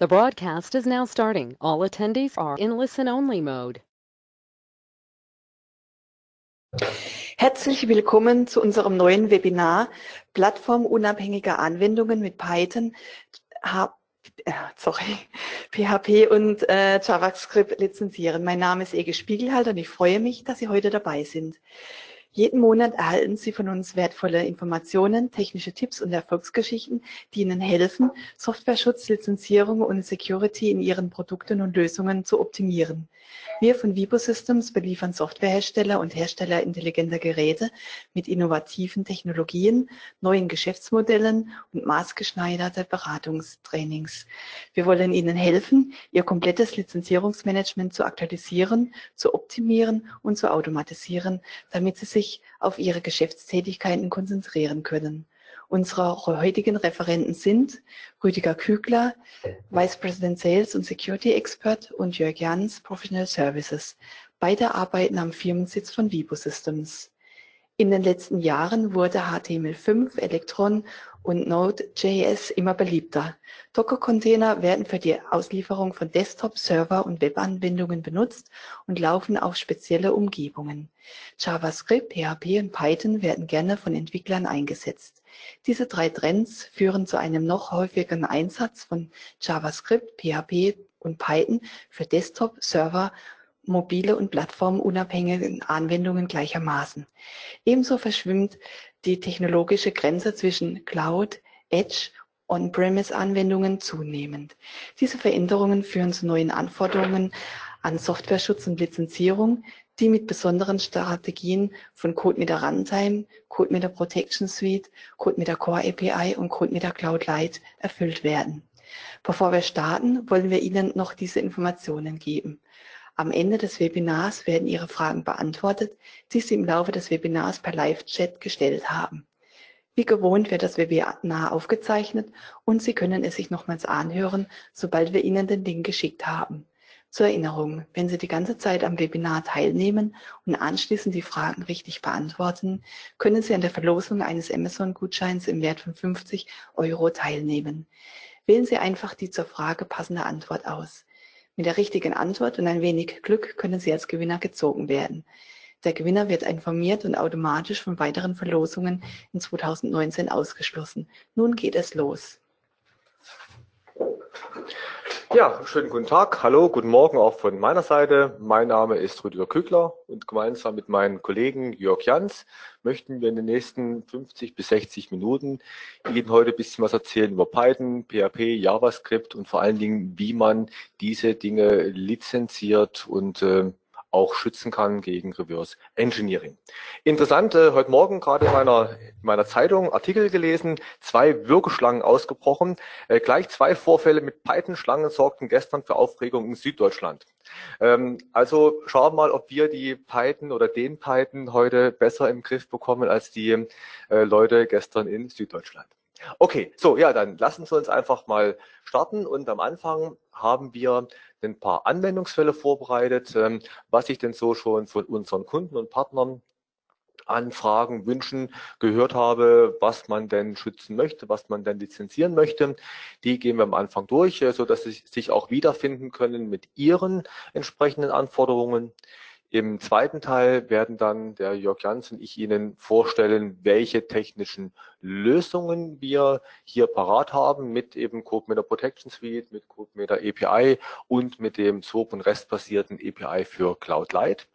The broadcast is now starting. All attendees are in listen-only mode. Herzlich willkommen zu unserem neuen Webinar Plattformunabhängige Anwendungen mit Python, H äh, sorry, PHP und äh, JavaScript lizenzieren. Mein Name ist Ege Spiegelhalter und ich freue mich, dass Sie heute dabei sind. Jeden Monat erhalten Sie von uns wertvolle Informationen, technische Tipps und Erfolgsgeschichten, die Ihnen helfen, Softwareschutz, Lizenzierung und Security in Ihren Produkten und Lösungen zu optimieren. Wir von Vibo Systems beliefern Softwarehersteller und Hersteller intelligenter Geräte mit innovativen Technologien, neuen Geschäftsmodellen und maßgeschneiderte Beratungstrainings. Wir wollen Ihnen helfen, Ihr komplettes Lizenzierungsmanagement zu aktualisieren, zu optimieren und zu automatisieren, damit Sie sich auf Ihre Geschäftstätigkeiten konzentrieren können. Unsere heutigen Referenten sind Rüdiger Kügler, Vice President Sales und Security Expert und Jörg Jans, Professional Services. Beide arbeiten am Firmensitz von Vibo Systems. In den letzten Jahren wurde HTML5, Electron und Node.js immer beliebter. Docker-Container werden für die Auslieferung von Desktop, Server und Webanwendungen benutzt und laufen auf spezielle Umgebungen. JavaScript, PHP und Python werden gerne von Entwicklern eingesetzt. Diese drei Trends führen zu einem noch häufigeren Einsatz von JavaScript, PHP und Python für Desktop, Server mobile und plattformunabhängige Anwendungen gleichermaßen. Ebenso verschwimmt die technologische Grenze zwischen Cloud, Edge On-Premise-Anwendungen zunehmend. Diese Veränderungen führen zu neuen Anforderungen an Softwareschutz und Lizenzierung, die mit besonderen Strategien von CodeMeter Runtime, CodeMeter Protection Suite, CodeMeter Core API und CodeMeter Cloud Lite erfüllt werden. Bevor wir starten, wollen wir Ihnen noch diese Informationen geben. Am Ende des Webinars werden Ihre Fragen beantwortet, die Sie im Laufe des Webinars per Live-Chat gestellt haben. Wie gewohnt wird das Webinar aufgezeichnet und Sie können es sich nochmals anhören, sobald wir Ihnen den Link geschickt haben. Zur Erinnerung, wenn Sie die ganze Zeit am Webinar teilnehmen und anschließend die Fragen richtig beantworten, können Sie an der Verlosung eines Amazon-Gutscheins im Wert von 50 Euro teilnehmen. Wählen Sie einfach die zur Frage passende Antwort aus. Mit der richtigen Antwort und ein wenig Glück können Sie als Gewinner gezogen werden. Der Gewinner wird informiert und automatisch von weiteren Verlosungen in 2019 ausgeschlossen. Nun geht es los. Ja, schönen guten Tag. Hallo, guten Morgen auch von meiner Seite. Mein Name ist Rüdiger Kügler und gemeinsam mit meinem Kollegen Jörg Jans möchten wir in den nächsten 50 bis 60 Minuten Ihnen heute ein bisschen was erzählen über Python, PHP, JavaScript und vor allen Dingen, wie man diese Dinge lizenziert und äh, auch schützen kann gegen Reverse Engineering. Interessant, äh, heute Morgen gerade in meiner, in meiner Zeitung Artikel gelesen, zwei Würgeschlangen ausgebrochen. Äh, gleich zwei Vorfälle mit Python-Schlangen sorgten gestern für Aufregung in Süddeutschland. Ähm, also schauen wir mal, ob wir die Python oder den Python heute besser im Griff bekommen als die äh, Leute gestern in Süddeutschland. Okay, so, ja, dann lassen Sie uns einfach mal starten und am Anfang haben wir ein paar Anwendungsfälle vorbereitet, ähm, was ich denn so schon von unseren Kunden und Partnern Anfragen, Wünschen gehört habe, was man denn schützen möchte, was man denn lizenzieren möchte. Die gehen wir am Anfang durch, äh, so dass sie sich auch wiederfinden können mit ihren entsprechenden Anforderungen. Im zweiten Teil werden dann der Jörg Jans und ich Ihnen vorstellen, welche technischen Lösungen wir hier parat haben mit eben CodeMeter Protection Suite, mit CodeMeter API und mit dem SOAP und REST-basierten API für Cloud Light.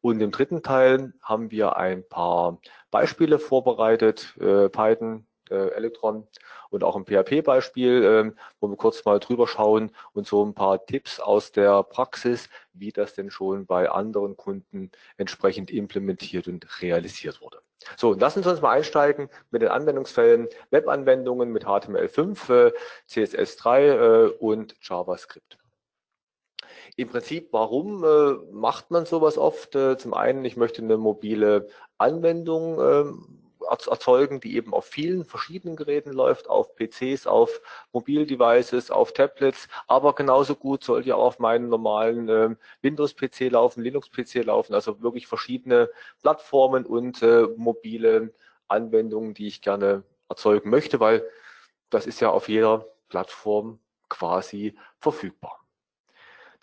Und im dritten Teil haben wir ein paar Beispiele vorbereitet, äh, Python, äh, Electron und auch ein PHP-Beispiel, ähm, wo wir kurz mal drüber schauen und so ein paar Tipps aus der Praxis, wie das denn schon bei anderen Kunden entsprechend implementiert und realisiert wurde. So, lassen Sie uns mal einsteigen mit den Anwendungsfällen Webanwendungen mit HTML5, äh, CSS3 äh, und JavaScript. Im Prinzip, warum äh, macht man sowas oft? Äh, zum einen, ich möchte eine mobile Anwendung ähm, erzeugen, die eben auf vielen verschiedenen Geräten läuft, auf PCs, auf Mobildevices, auf Tablets, aber genauso gut soll ja auch auf meinen normalen äh, Windows-PC laufen, Linux-PC laufen, also wirklich verschiedene Plattformen und äh, mobile Anwendungen, die ich gerne erzeugen möchte, weil das ist ja auf jeder Plattform quasi verfügbar.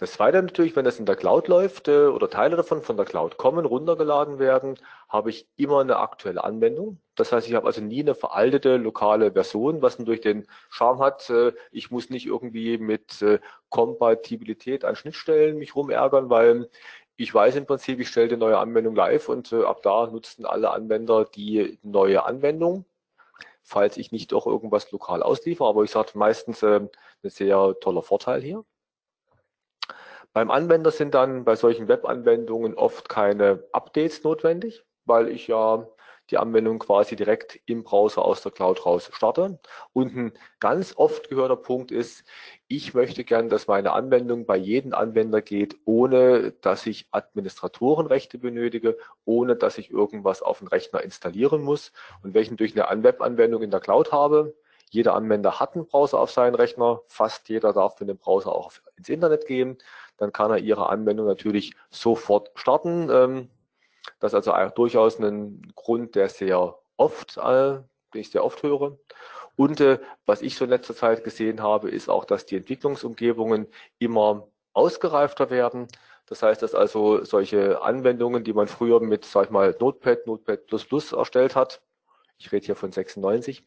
Das zweite natürlich, wenn das in der Cloud läuft äh, oder Teile davon von der Cloud kommen, runtergeladen werden, habe ich immer eine aktuelle Anwendung. Das heißt, ich habe also nie eine veraltete lokale Version, was durch den Charme hat. Äh, ich muss nicht irgendwie mit äh, Kompatibilität an Schnittstellen mich rumärgern, weil ich weiß im Prinzip, ich stelle die neue Anwendung live und ab da nutzen alle Anwender die neue Anwendung falls ich nicht doch irgendwas lokal ausliefer. Aber ich sage meistens äh, ein sehr toller Vorteil hier. Beim Anwender sind dann bei solchen Webanwendungen oft keine Updates notwendig, weil ich ja die Anwendung quasi direkt im Browser aus der Cloud raus starte. Und ein ganz oft gehörter Punkt ist, ich möchte gern, dass meine Anwendung bei jedem Anwender geht, ohne dass ich Administratorenrechte benötige, ohne dass ich irgendwas auf den Rechner installieren muss. Und welchen durch eine Webanwendung in der Cloud habe, jeder Anwender hat einen Browser auf seinen Rechner, fast jeder darf mit dem Browser auch ins Internet gehen dann kann er Ihre Anwendung natürlich sofort starten. Ähm, das ist also auch durchaus ein Grund, der sehr oft, äh, den ich sehr oft höre. Und äh, was ich so in letzter Zeit gesehen habe, ist auch, dass die Entwicklungsumgebungen immer ausgereifter werden. Das heißt, dass also solche Anwendungen, die man früher mit, sag ich mal, Notepad, Notepad++ erstellt hat, ich rede hier von 96.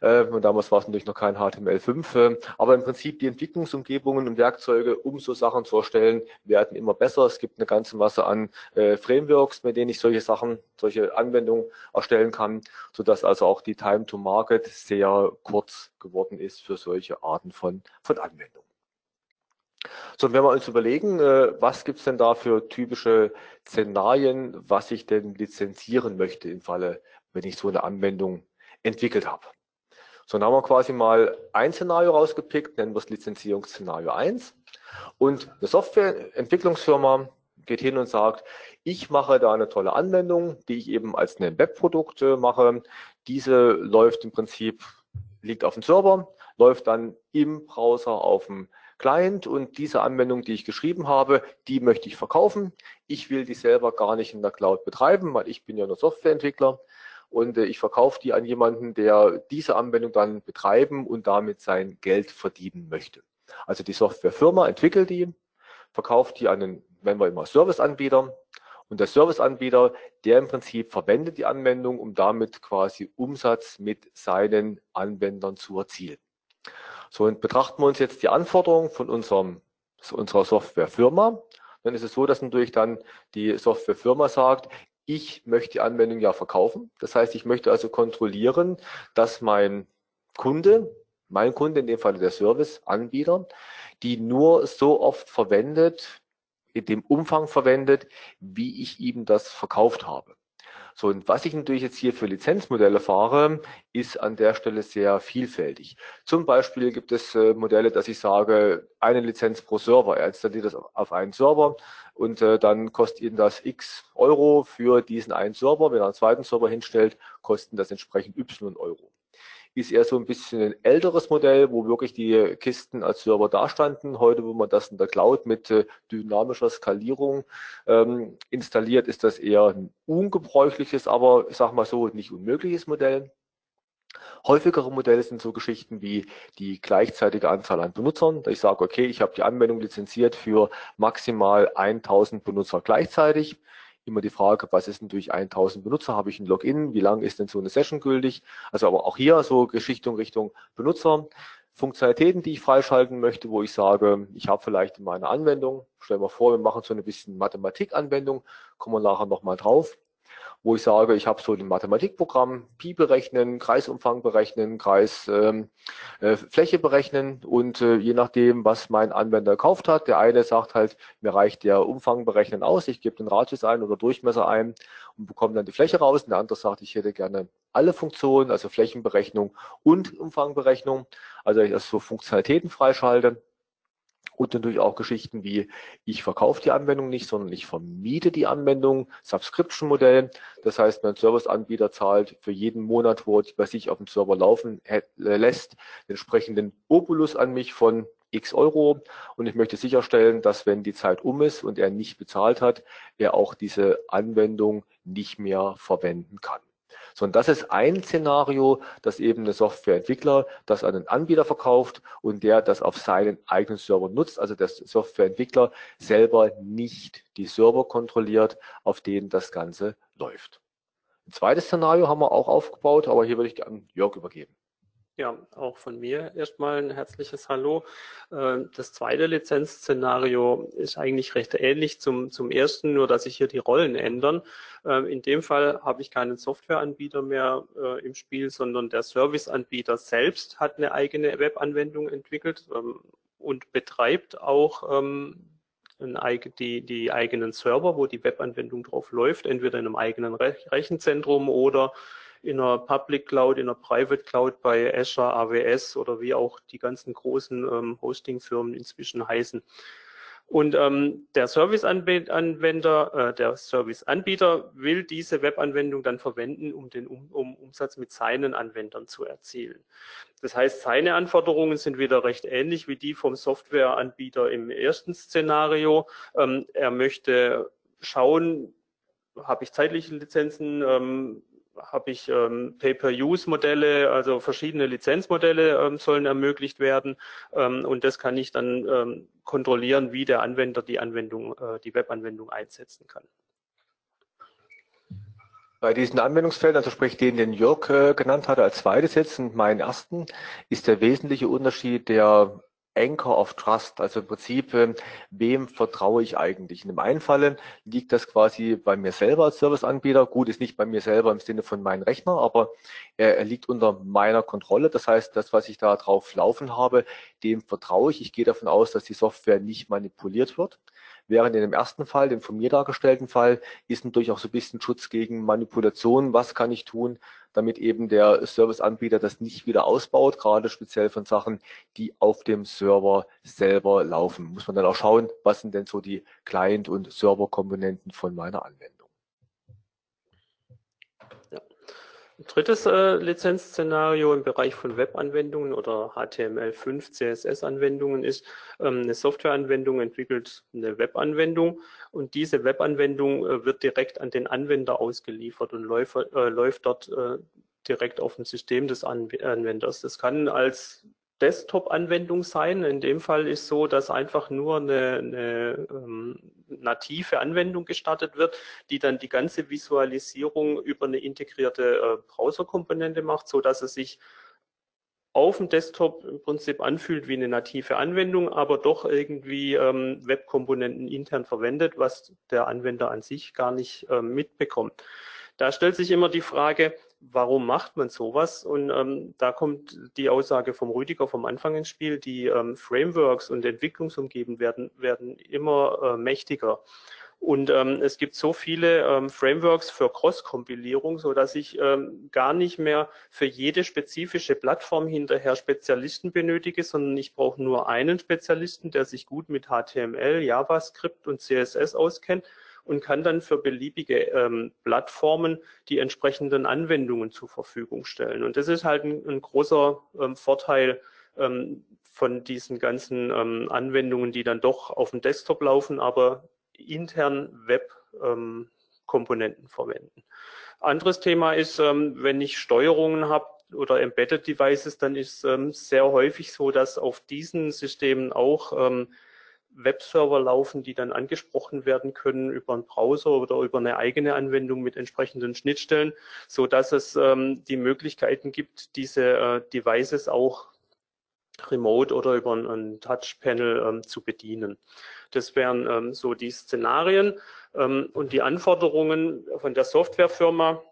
Äh, und damals war es natürlich noch kein HTML5. Äh, aber im Prinzip die Entwicklungsumgebungen und Werkzeuge, um so Sachen zu erstellen, werden immer besser. Es gibt eine ganze Masse an äh, Frameworks, mit denen ich solche Sachen, solche Anwendungen erstellen kann, sodass also auch die Time to Market sehr kurz geworden ist für solche Arten von, von Anwendungen. So, wenn wir uns überlegen, äh, was gibt's denn da für typische Szenarien, was ich denn lizenzieren möchte im Falle wenn ich so eine Anwendung entwickelt habe. So, dann haben wir quasi mal ein Szenario rausgepickt, nennen wir es Lizenzierungsszenario 1. Und eine Softwareentwicklungsfirma geht hin und sagt, ich mache da eine tolle Anwendung, die ich eben als ein Webprodukt mache. Diese läuft im Prinzip, liegt auf dem Server, läuft dann im Browser auf dem Client und diese Anwendung, die ich geschrieben habe, die möchte ich verkaufen. Ich will die selber gar nicht in der Cloud betreiben, weil ich bin ja nur Softwareentwickler und äh, ich verkaufe die an jemanden, der diese Anwendung dann betreiben und damit sein Geld verdienen möchte. Also die Softwarefirma entwickelt die, verkauft die an einen, wenn wir immer Serviceanbieter und der Serviceanbieter, der im Prinzip verwendet die Anwendung, um damit quasi Umsatz mit seinen Anwendern zu erzielen. So, und betrachten wir uns jetzt die Anforderungen von unserem, unserer Softwarefirma. Dann ist es so, dass natürlich dann die Softwarefirma sagt, ich möchte die Anwendung ja verkaufen. Das heißt, ich möchte also kontrollieren, dass mein Kunde, mein Kunde, in dem Fall der Serviceanbieter, die nur so oft verwendet, in dem Umfang verwendet, wie ich ihm das verkauft habe. So, und was ich natürlich jetzt hier für Lizenzmodelle fahre, ist an der Stelle sehr vielfältig. Zum Beispiel gibt es äh, Modelle, dass ich sage, eine Lizenz pro Server. Er installiert das auf einen Server und äh, dann kostet ihn das x Euro für diesen einen Server. Wenn er einen zweiten Server hinstellt, kosten das entsprechend y Euro ist eher so ein bisschen ein älteres Modell, wo wirklich die Kisten als Server dastanden. Heute, wo man das in der Cloud mit äh, dynamischer Skalierung ähm, installiert, ist das eher ein ungebräuchliches, aber ich sage mal so, nicht unmögliches Modell. Häufigere Modelle sind so Geschichten wie die gleichzeitige Anzahl an Benutzern. Ich sage, okay, ich habe die Anwendung lizenziert für maximal 1000 Benutzer gleichzeitig immer die Frage, was ist denn durch 1000 Benutzer? Habe ich ein Login? Wie lang ist denn so eine Session gültig? Also aber auch hier so Geschichtung Richtung Benutzer. Funktionalitäten, die ich freischalten möchte, wo ich sage, ich habe vielleicht in meiner Anwendung, stellen wir vor, wir machen so eine bisschen Mathematikanwendung, kommen wir nachher nochmal drauf wo ich sage, ich habe so ein Mathematikprogramm, Pi berechnen, Kreisumfang berechnen, Kreisfläche äh, berechnen und äh, je nachdem, was mein Anwender gekauft hat, der eine sagt halt, mir reicht der Umfang berechnen aus, ich gebe den Radius ein oder Durchmesser ein und bekomme dann die Fläche raus. Und der andere sagt, ich hätte gerne alle Funktionen, also Flächenberechnung und Umfangberechnung, also ich das so Funktionalitäten freischalte. Und natürlich auch Geschichten wie, ich verkaufe die Anwendung nicht, sondern ich vermiete die Anwendung, Subscription-Modell. Das heißt, mein Serviceanbieter zahlt für jeden Monat, wo er sich auf dem Server laufen äh, lässt, den entsprechenden Obolus an mich von x Euro. Und ich möchte sicherstellen, dass wenn die Zeit um ist und er nicht bezahlt hat, er auch diese Anwendung nicht mehr verwenden kann. Sondern das ist ein Szenario, dass eben der Softwareentwickler das an einen Anbieter verkauft und der das auf seinen eigenen Server nutzt, also der Softwareentwickler selber nicht die Server kontrolliert, auf denen das Ganze läuft. Ein zweites Szenario haben wir auch aufgebaut, aber hier würde ich gerne Jörg übergeben. Ja, auch von mir erstmal ein herzliches Hallo. Äh, das zweite Lizenzszenario ist eigentlich recht ähnlich zum, zum ersten, nur dass sich hier die Rollen ändern. Äh, in dem Fall habe ich keinen Softwareanbieter mehr äh, im Spiel, sondern der Serviceanbieter selbst hat eine eigene Webanwendung entwickelt ähm, und betreibt auch ähm, die, die eigenen Server, wo die Webanwendung drauf läuft, entweder in einem eigenen Rechenzentrum oder in einer Public Cloud, in einer Private Cloud bei Azure, AWS oder wie auch die ganzen großen ähm, Hosting-Firmen inzwischen heißen. Und ähm, der Service-Anwender, äh, der Service-Anbieter will diese Webanwendung dann verwenden, um den um, um Umsatz mit seinen Anwendern zu erzielen. Das heißt, seine Anforderungen sind wieder recht ähnlich wie die vom Softwareanbieter im ersten Szenario. Ähm, er möchte schauen, habe ich zeitliche Lizenzen, ähm, habe ich ähm, Pay-per-Use-Modelle, also verschiedene Lizenzmodelle ähm, sollen ermöglicht werden ähm, und das kann ich dann ähm, kontrollieren, wie der Anwender die Anwendung, äh, die Webanwendung einsetzen kann. Bei diesen Anwendungsfeldern, also sprich den, den Jörg äh, genannt hatte als zweites jetzt und meinen ersten, ist der wesentliche Unterschied der Anchor of Trust, also im Prinzip, ähm, wem vertraue ich eigentlich? In dem einen Falle liegt das quasi bei mir selber als Serviceanbieter. Gut, ist nicht bei mir selber im Sinne von meinem Rechner, aber er, er liegt unter meiner Kontrolle. Das heißt, das, was ich da drauf laufen habe, dem vertraue ich. Ich gehe davon aus, dass die Software nicht manipuliert wird. Während in dem ersten Fall, dem von mir dargestellten Fall, ist natürlich auch so ein bisschen Schutz gegen Manipulation. Was kann ich tun, damit eben der Serviceanbieter das nicht wieder ausbaut, gerade speziell von Sachen, die auf dem Server selber laufen. Muss man dann auch schauen, was sind denn so die Client- und Serverkomponenten von meiner Anwendung. Drittes äh, Lizenzszenario im Bereich von Webanwendungen oder HTML5, CSS-Anwendungen ist, ähm, eine Softwareanwendung entwickelt eine Webanwendung und diese Webanwendung äh, wird direkt an den Anwender ausgeliefert und läuft, äh, läuft dort äh, direkt auf dem System des Anwenders. Das kann als Desktop-Anwendung sein. In dem Fall ist so, dass einfach nur eine, eine ähm, native Anwendung gestartet wird, die dann die ganze Visualisierung über eine integrierte äh, Browser-Komponente macht, so dass es sich auf dem Desktop im Prinzip anfühlt wie eine native Anwendung, aber doch irgendwie ähm, Webkomponenten intern verwendet, was der Anwender an sich gar nicht ähm, mitbekommt. Da stellt sich immer die Frage, warum macht man sowas? Und ähm, da kommt die Aussage vom Rüdiger vom Anfang ins Spiel, die ähm, Frameworks und Entwicklungsumgebungen werden, werden immer äh, mächtiger. Und ähm, es gibt so viele ähm, Frameworks für Cross-Kompilierung, so dass ich ähm, gar nicht mehr für jede spezifische Plattform hinterher Spezialisten benötige, sondern ich brauche nur einen Spezialisten, der sich gut mit HTML, JavaScript und CSS auskennt und kann dann für beliebige ähm, Plattformen die entsprechenden Anwendungen zur Verfügung stellen. Und das ist halt ein, ein großer ähm, Vorteil ähm, von diesen ganzen ähm, Anwendungen, die dann doch auf dem Desktop laufen, aber intern Web-Komponenten ähm, verwenden. Anderes Thema ist, ähm, wenn ich Steuerungen habe, oder Embedded Devices, dann ist ähm, sehr häufig so, dass auf diesen Systemen auch ähm, Webserver laufen, die dann angesprochen werden können über einen Browser oder über eine eigene Anwendung mit entsprechenden Schnittstellen, so dass es ähm, die Möglichkeiten gibt, diese äh, Devices auch remote oder über ein, ein Touchpanel ähm, zu bedienen. Das wären ähm, so die Szenarien ähm, und die Anforderungen von der Softwarefirma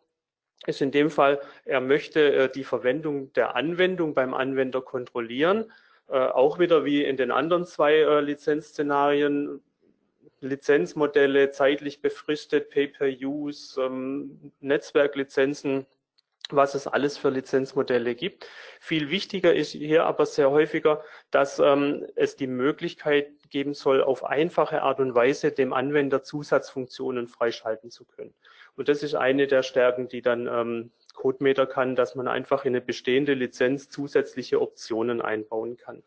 ist in dem Fall, er möchte äh, die Verwendung der Anwendung beim Anwender kontrollieren auch wieder wie in den anderen zwei äh, Lizenzszenarien Lizenzmodelle zeitlich befristet, Pay-per-Use, ähm, Netzwerklizenzen, was es alles für Lizenzmodelle gibt. Viel wichtiger ist hier aber sehr häufiger, dass ähm, es die Möglichkeit geben soll, auf einfache Art und Weise dem Anwender Zusatzfunktionen freischalten zu können. Und das ist eine der Stärken, die dann ähm, CodeMeter kann, dass man einfach in eine bestehende Lizenz zusätzliche Optionen einbauen kann.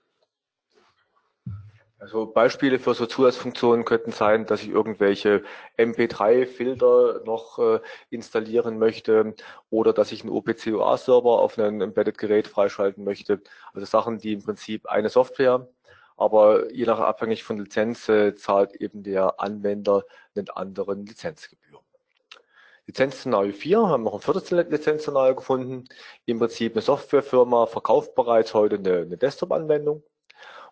Also Beispiele für so Zusatzfunktionen könnten sein, dass ich irgendwelche MP3-Filter noch äh, installieren möchte oder dass ich einen OPC-UA-Server auf einem Embedded-Gerät freischalten möchte. Also Sachen, die im Prinzip eine Software, aber je nach abhängig von Lizenz äh, zahlt eben der Anwender einen anderen Lizenzgebühr. Lizenzszenario 4, haben noch ein viertes Lizenzszenario gefunden. Im Prinzip eine Softwarefirma verkauft bereits heute eine, eine Desktop-Anwendung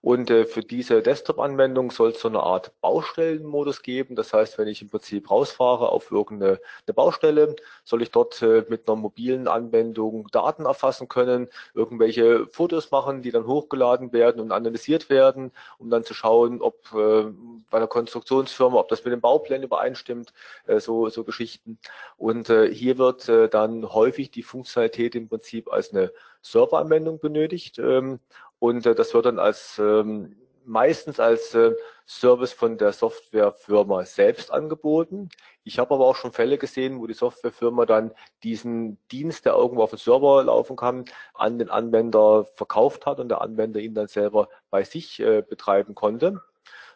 und äh, für diese Desktop-Anwendung soll es so eine Art Baustellenmodus geben. Das heißt, wenn ich im Prinzip rausfahre auf irgendeine eine Baustelle, soll ich dort äh, mit einer mobilen Anwendung Daten erfassen können, irgendwelche Fotos machen, die dann hochgeladen werden und analysiert werden, um dann zu schauen, ob äh, bei einer Konstruktionsfirma, ob das mit dem Bauplan übereinstimmt, äh, so, so Geschichten. Und äh, hier wird äh, dann häufig die Funktionalität im Prinzip als eine Serveranwendung benötigt. Ähm, und äh, das wird dann als ähm, meistens als äh, Service von der Softwarefirma selbst angeboten. Ich habe aber auch schon Fälle gesehen, wo die Softwarefirma dann diesen Dienst, der irgendwo auf dem Server laufen kann, an den Anwender verkauft hat und der Anwender ihn dann selber bei sich äh, betreiben konnte.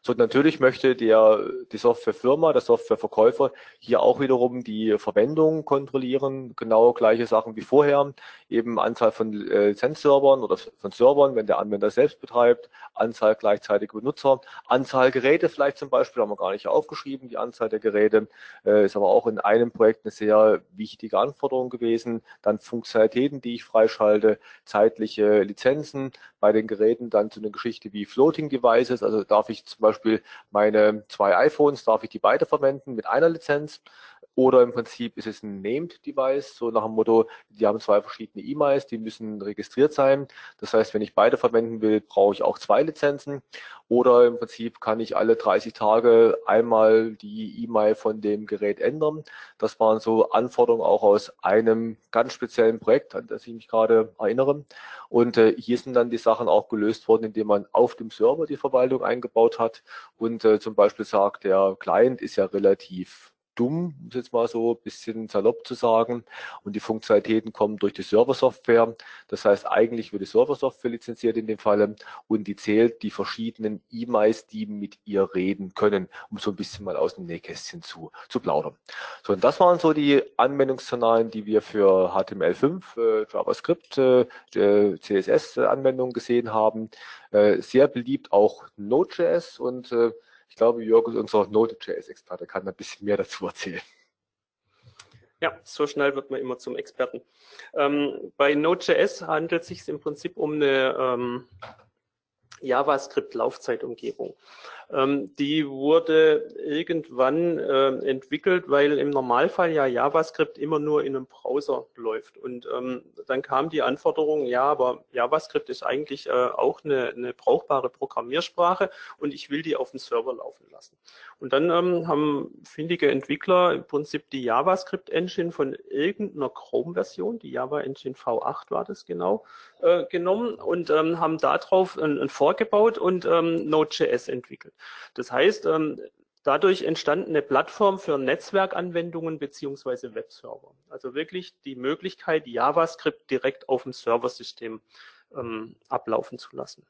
So, natürlich möchte der, die Softwarefirma, der Softwareverkäufer hier auch wiederum die Verwendung kontrollieren. Genau gleiche Sachen wie vorher. Eben Anzahl von äh, Lizenzservern oder von Servern, wenn der Anwender selbst betreibt, Anzahl gleichzeitige Benutzer, Anzahl Geräte vielleicht zum Beispiel, haben wir gar nicht aufgeschrieben, die Anzahl der Geräte, äh, ist aber auch in einem Projekt eine sehr wichtige Anforderung gewesen. Dann Funktionalitäten, die ich freischalte, zeitliche Lizenzen, bei den Geräten dann so eine Geschichte wie Floating Devices, also darf ich zum Beispiel Beispiel meine zwei iPhones, darf ich die beide verwenden mit einer Lizenz? Oder im Prinzip ist es ein Named Device, so nach dem Motto, die haben zwei verschiedene E-Mails, die müssen registriert sein. Das heißt, wenn ich beide verwenden will, brauche ich auch zwei Lizenzen. Oder im Prinzip kann ich alle 30 Tage einmal die E-Mail von dem Gerät ändern. Das waren so Anforderungen auch aus einem ganz speziellen Projekt, an das ich mich gerade erinnere. Und äh, hier sind dann die Sachen auch gelöst worden, indem man auf dem Server die Verwaltung eingebaut hat und äh, zum Beispiel sagt, der Client ist ja relativ dumm, um es jetzt mal so ein bisschen salopp zu sagen. Und die Funktionalitäten kommen durch die Serversoftware. Das heißt, eigentlich wird die Serversoftware lizenziert in dem Fall und die zählt die verschiedenen E-Mails, die mit ihr reden können, um so ein bisschen mal aus dem Nähkästchen zu, zu plaudern. So, und das waren so die Anwendungsszenarien, die wir für HTML5, äh, JavaScript, äh, CSS-Anwendungen gesehen haben. Äh, sehr beliebt auch Node.js und äh, ich glaube, Jörg ist unser Node.js-Experte, kann ein bisschen mehr dazu erzählen. Ja, so schnell wird man immer zum Experten. Ähm, bei Node.js handelt es sich im Prinzip um eine ähm, JavaScript-Laufzeitumgebung. Ähm, die wurde irgendwann äh, entwickelt, weil im Normalfall ja JavaScript immer nur in einem Browser läuft. Und ähm, dann kam die Anforderung, ja, aber JavaScript ist eigentlich äh, auch eine, eine, brauchbare Programmiersprache und ich will die auf dem Server laufen lassen. Und dann ähm, haben findige Entwickler im Prinzip die JavaScript-Engine von irgendeiner Chrome-Version, die Java Engine V8 war das genau, äh, genommen und ähm, haben darauf ein, ein vorgebaut und ähm, Node.js entwickelt. Das heißt, ähm, dadurch entstand eine Plattform für Netzwerkanwendungen beziehungsweise Webserver. Also wirklich die Möglichkeit, JavaScript direkt auf dem Serversystem ähm, ablaufen zu lassen.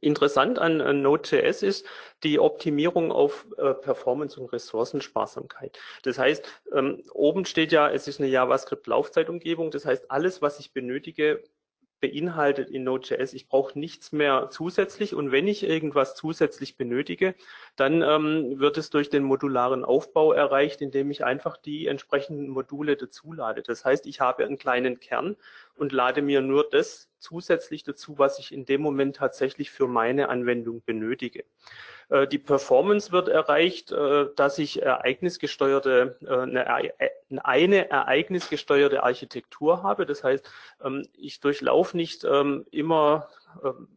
Interessant an, an Node.js ist die Optimierung auf äh, Performance und Ressourcensparsamkeit. Das heißt, ähm, oben steht ja, es ist eine JavaScript-Laufzeitumgebung. Das heißt, alles, was ich benötige, beinhaltet in Node.js. Ich brauche nichts mehr zusätzlich und wenn ich irgendwas zusätzlich benötige, dann ähm, wird es durch den modularen Aufbau erreicht, indem ich einfach die entsprechenden Module dazulade. Das heißt, ich habe einen kleinen Kern und lade mir nur das zusätzlich dazu, was ich in dem Moment tatsächlich für meine Anwendung benötige. Äh, die Performance wird erreicht, äh, dass ich ereignisgesteuerte, äh, eine ereignisgesteuerte Architektur habe. Das heißt, ähm, ich durchlaufe nicht ähm, immer ähm,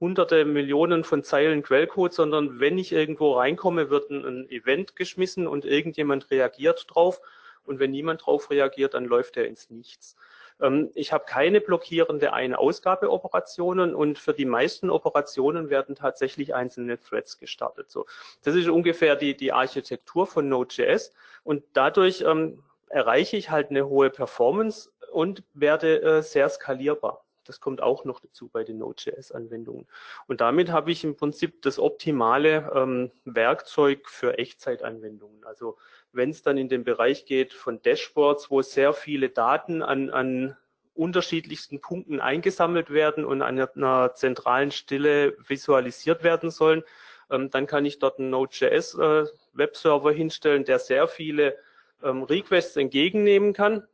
hunderte Millionen von Zeilen Quellcode, sondern wenn ich irgendwo reinkomme, wird ein Event geschmissen und irgendjemand reagiert drauf. Und wenn niemand drauf reagiert, dann läuft er ins Nichts. Ähm, ich habe keine blockierende Ein-Ausgabe-Operationen und für die meisten Operationen werden tatsächlich einzelne Threads gestartet. So, das ist ungefähr die, die Architektur von Node.js und dadurch ähm, erreiche ich halt eine hohe Performance und werde äh, sehr skalierbar. Das kommt auch noch dazu bei den Node.js-Anwendungen. Und damit habe ich im Prinzip das optimale ähm, Werkzeug für Echtzeitanwendungen. Also wenn es dann in den Bereich geht von Dashboards, wo sehr viele Daten an, an unterschiedlichsten Punkten eingesammelt werden und an einer zentralen Stelle visualisiert werden sollen, ähm, dann kann ich dort einen Node.js äh, Webserver hinstellen, der sehr viele ähm, Requests entgegennehmen kann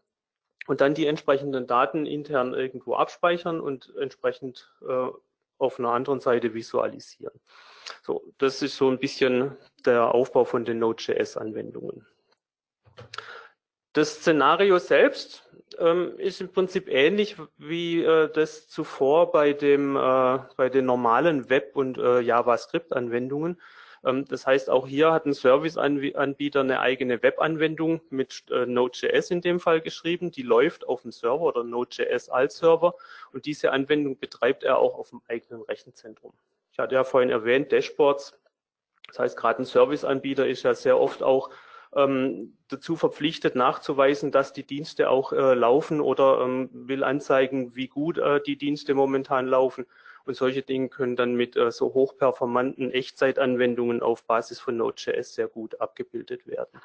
und dann die entsprechenden Daten intern irgendwo abspeichern und entsprechend äh, auf einer anderen Seite visualisieren. So, das ist so ein bisschen der Aufbau von den Node.js-Anwendungen. Das Szenario selbst ähm, ist im Prinzip ähnlich wie äh, das zuvor bei dem äh, bei den normalen Web- und äh, JavaScript-Anwendungen. Ähm, das heißt, auch hier hat ein Serviceanbieter eine eigene Webanwendung mit äh, Node.js in dem Fall geschrieben. Die läuft auf dem Server oder Node.js als Server und diese Anwendung betreibt er auch auf dem eigenen Rechenzentrum. Ich hatte ja vorhin erwähnt, Dashboards. Das heißt, gerade ein Serviceanbieter ist ja sehr oft auch ähm, dazu verpflichtet nachzuweisen, dass die Dienste auch äh, laufen oder ähm, will anzeigen, wie gut äh, die Dienste momentan laufen. Und solche Dinge können dann mit äh, so hochperformanten Echtzeitanwendungen auf Basis von Node.js sehr gut abgebildet werden.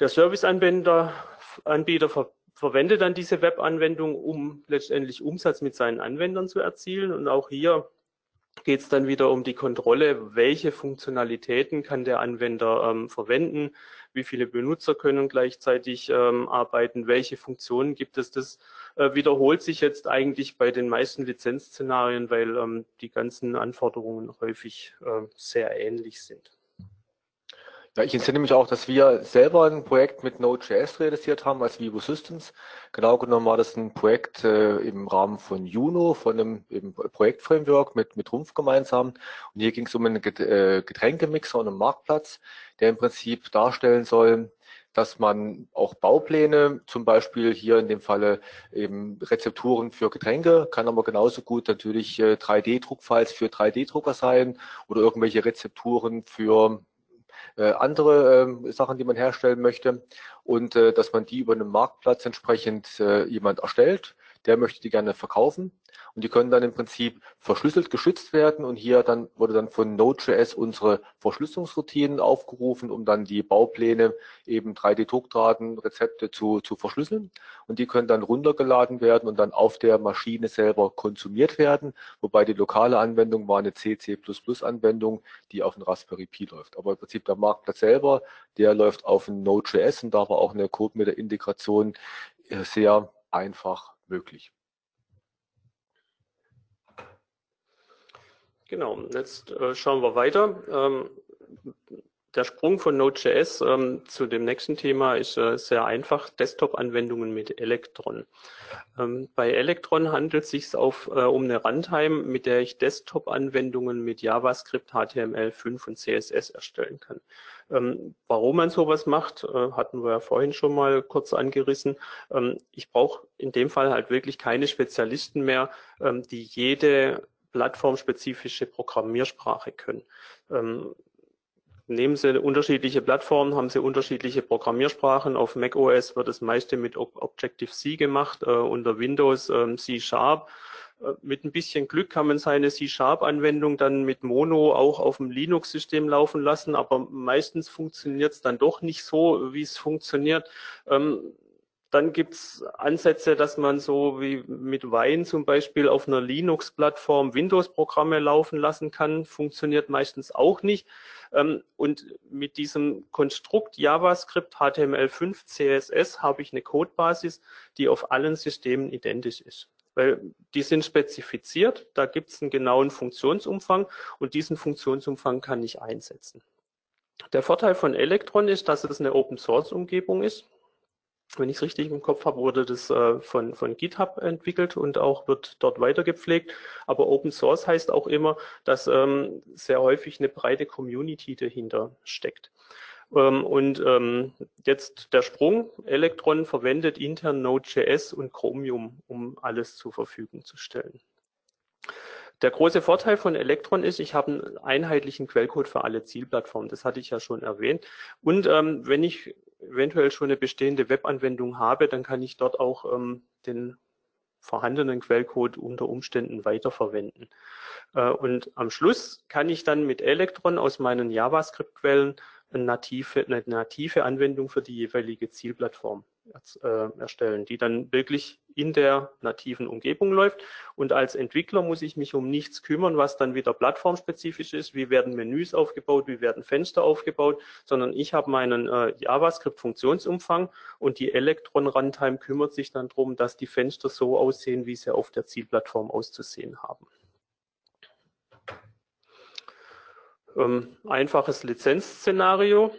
Der Serviceanbieter Anbieter ver verwendet dann diese Webanwendung, um letztendlich Umsatz mit seinen Anwendern zu erzielen. Und auch hier geht es dann wieder um die Kontrolle, welche Funktionalitäten kann der Anwender ähm, verwenden, wie viele Benutzer können gleichzeitig ähm, arbeiten, welche Funktionen gibt es. Das äh, wiederholt sich jetzt eigentlich bei den meisten Lizenzszenarien, weil ähm, die ganzen Anforderungen häufig äh, sehr ähnlich sind. Ja, ich entsinne mich auch, dass wir selber ein Projekt mit Node.js realisiert haben als Vivo Systems. Genau genommen war das ein Projekt äh, im Rahmen von Juno, von einem Projektframework mit, mit Rumpf gemeinsam. Und hier ging es um einen äh, Getränkemixer und einen Marktplatz, der im Prinzip darstellen soll, dass man auch Baupläne, zum Beispiel hier in dem Falle eben Rezepturen für Getränke, kann aber genauso gut natürlich 3D-Druckfiles äh, für 3D-Drucker sein oder irgendwelche Rezepturen für äh, andere äh, Sachen, die man herstellen möchte. Und äh, dass man die über einen Marktplatz entsprechend jemand erstellt, der möchte die gerne verkaufen. Und die können dann im Prinzip verschlüsselt geschützt werden. Und hier dann wurde dann von Node.js unsere Verschlüsselungsroutinen aufgerufen, um dann die Baupläne, eben 3D-Druckdaten, Rezepte zu, zu verschlüsseln. Und die können dann runtergeladen werden und dann auf der Maschine selber konsumiert werden, wobei die lokale Anwendung war eine CC++-Anwendung, die auf dem Raspberry Pi läuft. Aber im Prinzip der Marktplatz selber, der läuft auf Node.js und da war auch eine Code-Integration äh, sehr einfach möglich. Genau, jetzt äh, schauen wir weiter. Ähm, der Sprung von Node.js ähm, zu dem nächsten Thema ist äh, sehr einfach. Desktop-Anwendungen mit Electron. Ähm, bei Electron handelt es sich auf, äh, um eine Runtime, mit der ich Desktop-Anwendungen mit JavaScript, HTML5 und CSS erstellen kann. Ähm, warum man sowas macht, äh, hatten wir ja vorhin schon mal kurz angerissen. Ähm, ich brauche in dem Fall halt wirklich keine Spezialisten mehr, ähm, die jede plattformspezifische Programmiersprache können. Ähm, nehmen Sie unterschiedliche Plattformen, haben Sie unterschiedliche Programmiersprachen. Auf macOS wird das meiste mit Objective-C gemacht, äh, unter Windows ähm, C-Sharp. Äh, mit ein bisschen Glück kann man seine C-Sharp-Anwendung dann mit Mono auch auf dem Linux-System laufen lassen, aber meistens funktioniert es dann doch nicht so, wie es funktioniert. Ähm, dann gibt's Ansätze, dass man so wie mit Wine zum Beispiel auf einer Linux-Plattform Windows-Programme laufen lassen kann. Funktioniert meistens auch nicht. Ähm, und mit diesem Konstrukt JavaScript, HTML5, CSS habe ich eine Codebasis, die auf allen Systemen identisch ist. Weil die sind spezifiziert, da gibt es einen genauen Funktionsumfang und diesen Funktionsumfang kann ich einsetzen. Der Vorteil von Electron ist, dass es eine Open-Source-Umgebung ist wenn ich es richtig im Kopf habe, wurde das äh, von, von GitHub entwickelt und auch wird dort weiter gepflegt. Aber Open Source heißt auch immer, dass ähm, sehr häufig eine breite Community dahinter steckt. Ähm, und ähm, jetzt der Sprung. Electron verwendet intern Node.js und Chromium, um alles zur Verfügung zu stellen. Der große Vorteil von Electron ist, ich habe einen einheitlichen Quellcode für alle Zielplattformen. Das hatte ich ja schon erwähnt. Und ähm, wenn ich eventuell schon eine bestehende Webanwendung habe, dann kann ich dort auch ähm, den vorhandenen Quellcode unter Umständen weiterverwenden. Äh, und am Schluss kann ich dann mit Electron aus meinen JavaScript-Quellen eine native, eine native Anwendung für die jeweilige Zielplattform äh, erstellen, die dann wirklich in der nativen Umgebung läuft. Und als Entwickler muss ich mich um nichts kümmern, was dann wieder plattformspezifisch ist. Wie werden Menüs aufgebaut, wie werden Fenster aufgebaut, sondern ich habe meinen äh, JavaScript-Funktionsumfang und die Electron Runtime kümmert sich dann darum, dass die Fenster so aussehen, wie sie auf der Zielplattform auszusehen haben. Ähm, einfaches Lizenzszenario.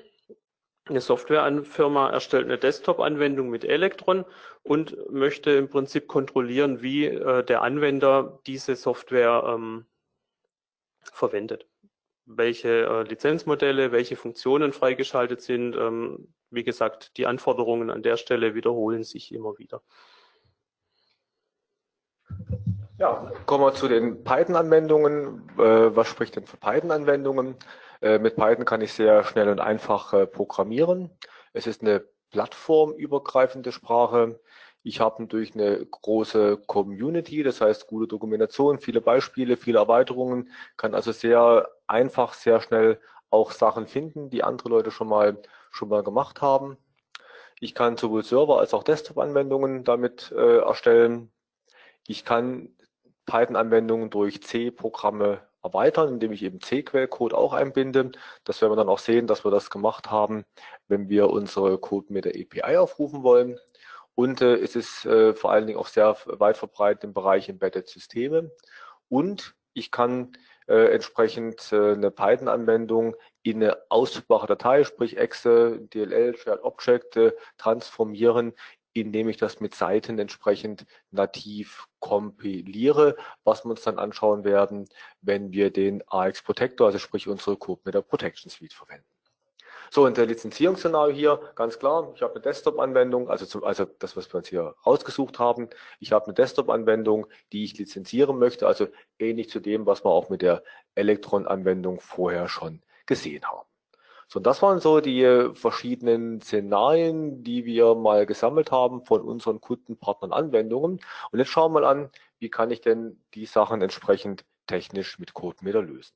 Eine Softwarefirma erstellt eine Desktop-Anwendung mit Electron und möchte im Prinzip kontrollieren, wie äh, der Anwender diese Software ähm, verwendet. Welche äh, Lizenzmodelle, welche Funktionen freigeschaltet sind. Ähm, wie gesagt, die Anforderungen an der Stelle wiederholen sich immer wieder. Ja, kommen wir zu den Python-Anwendungen. Äh, was spricht denn für Python-Anwendungen? Äh, mit Python kann ich sehr schnell und einfach äh, programmieren. Es ist eine plattformübergreifende Sprache. Ich habe natürlich eine große Community, das heißt gute Dokumentation, viele Beispiele, viele Erweiterungen, kann also sehr einfach, sehr schnell auch Sachen finden, die andere Leute schon mal, schon mal gemacht haben. Ich kann sowohl Server als auch Desktop-Anwendungen damit äh, erstellen. Ich kann Python-Anwendungen durch C-Programme erweitern, indem ich eben C-Quellcode auch einbinde. Das werden wir dann auch sehen, dass wir das gemacht haben, wenn wir unsere Code mit der API aufrufen wollen. Und äh, es ist äh, vor allen Dingen auch sehr weit verbreitet im Bereich Embedded Systeme. Und ich kann äh, entsprechend äh, eine Python-Anwendung in eine ausführbare Datei, sprich Exe, DLL, Shared Object, äh, transformieren indem ich das mit Seiten entsprechend nativ kompiliere, was wir uns dann anschauen werden, wenn wir den AX Protector, also sprich unsere CodeMeter Protection Suite verwenden. So, und der Lizenzierungsszenario hier, ganz klar, ich habe eine Desktop-Anwendung, also, also das, was wir uns hier rausgesucht haben. Ich habe eine Desktop-Anwendung, die ich lizenzieren möchte, also ähnlich zu dem, was wir auch mit der Electron-Anwendung vorher schon gesehen haben. So, das waren so die verschiedenen Szenarien, die wir mal gesammelt haben von unseren Kunden, Partnern, Anwendungen. Und jetzt schauen wir mal an, wie kann ich denn die Sachen entsprechend technisch mit CodeMeter lösen.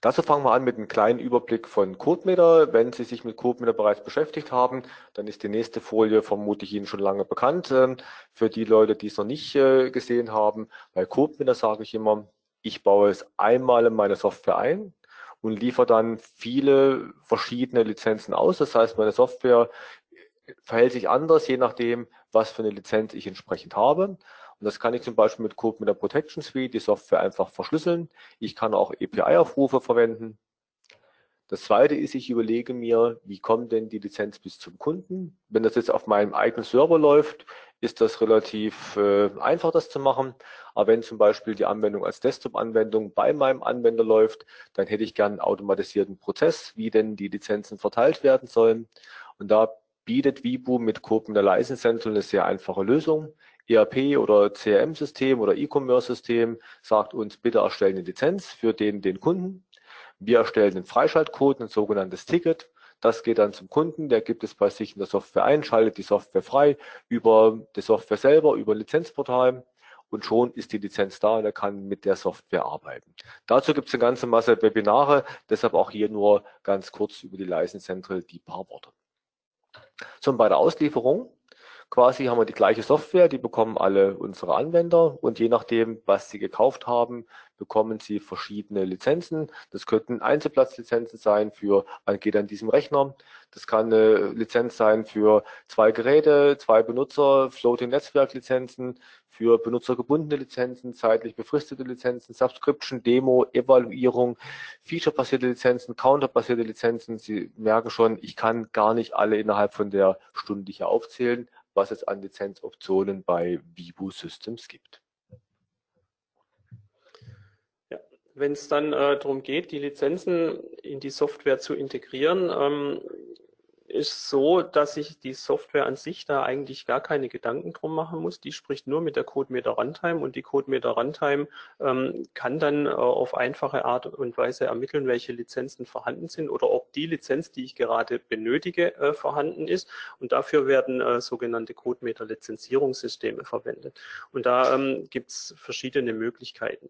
Dazu fangen wir an mit einem kleinen Überblick von CodeMeter. Wenn Sie sich mit CodeMeter bereits beschäftigt haben, dann ist die nächste Folie vermutlich Ihnen schon lange bekannt. Ähm, für die Leute, die es noch nicht äh, gesehen haben, bei CodeMeter sage ich immer, ich baue es einmal in meine Software ein und liefere dann viele verschiedene Lizenzen aus. Das heißt, meine Software verhält sich anders, je nachdem, was für eine Lizenz ich entsprechend habe. Und das kann ich zum Beispiel mit Code mit der Protection Suite, die Software einfach verschlüsseln. Ich kann auch API-Aufrufe verwenden. Das zweite ist, ich überlege mir, wie kommt denn die Lizenz bis zum Kunden? Wenn das jetzt auf meinem eigenen Server läuft, ist das relativ äh, einfach, das zu machen. Aber wenn zum Beispiel die Anwendung als Desktop-Anwendung bei meinem Anwender läuft, dann hätte ich gern einen automatisierten Prozess, wie denn die Lizenzen verteilt werden sollen. Und da bietet Vibu mit Copen der License Central eine sehr einfache Lösung. ERP oder CRM-System oder E-Commerce-System sagt uns, bitte erstellen eine Lizenz für den, den Kunden. Wir erstellen einen Freischaltcode, ein sogenanntes Ticket. Das geht dann zum Kunden, der gibt es bei sich in der Software ein, schaltet die Software frei über die Software selber, über ein Lizenzportal und schon ist die Lizenz da und er kann mit der Software arbeiten. Dazu gibt es eine ganze Masse Webinare, deshalb auch hier nur ganz kurz über die License Central die paar Worte. So, und bei der Auslieferung quasi haben wir die gleiche Software, die bekommen alle unsere Anwender und je nachdem, was sie gekauft haben, bekommen sie verschiedene Lizenzen. Das könnten Einzelplatzlizenzen sein für geht an diesem Rechner. Das kann eine Lizenz sein für zwei Geräte, zwei Benutzer, Floating Netzwerk Lizenzen, für benutzergebundene Lizenzen, zeitlich befristete Lizenzen, Subscription, Demo, Evaluierung, Feature-basierte Lizenzen, Counter-basierte Lizenzen. Sie merken schon, ich kann gar nicht alle innerhalb von der Stunde hier aufzählen, was es an Lizenzoptionen bei Vibu Systems gibt. Ja, Wenn es dann äh, darum geht, die Lizenzen in die Software zu integrieren, ähm, ist so, dass ich die Software an sich da eigentlich gar keine Gedanken drum machen muss. Die spricht nur mit der CodeMeter Runtime und die CodeMeter Runtime ähm, kann dann äh, auf einfache Art und Weise ermitteln, welche Lizenzen vorhanden sind oder ob die Lizenz, die ich gerade benötige, äh, vorhanden ist. Und dafür werden äh, sogenannte CodeMeter Lizenzierungssysteme verwendet. Und da ähm, gibt es verschiedene Möglichkeiten.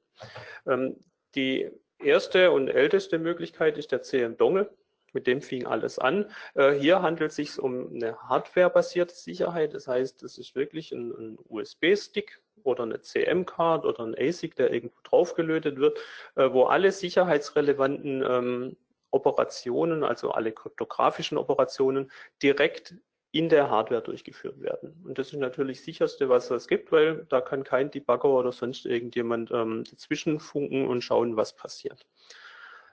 Ähm, die erste und älteste Möglichkeit ist der CM-Dongle. Mit dem fing alles an. Äh, hier handelt es sich um eine hardware-basierte Sicherheit. Das heißt, es ist wirklich ein, ein USB-Stick oder eine CM-Card oder ein ASIC, der irgendwo draufgelötet wird, äh, wo alle sicherheitsrelevanten ähm, Operationen, also alle kryptografischen Operationen, direkt in der Hardware durchgeführt werden. Und das ist natürlich das sicherste, was es gibt, weil da kann kein Debugger oder sonst irgendjemand ähm, dazwischen funken und schauen, was passiert.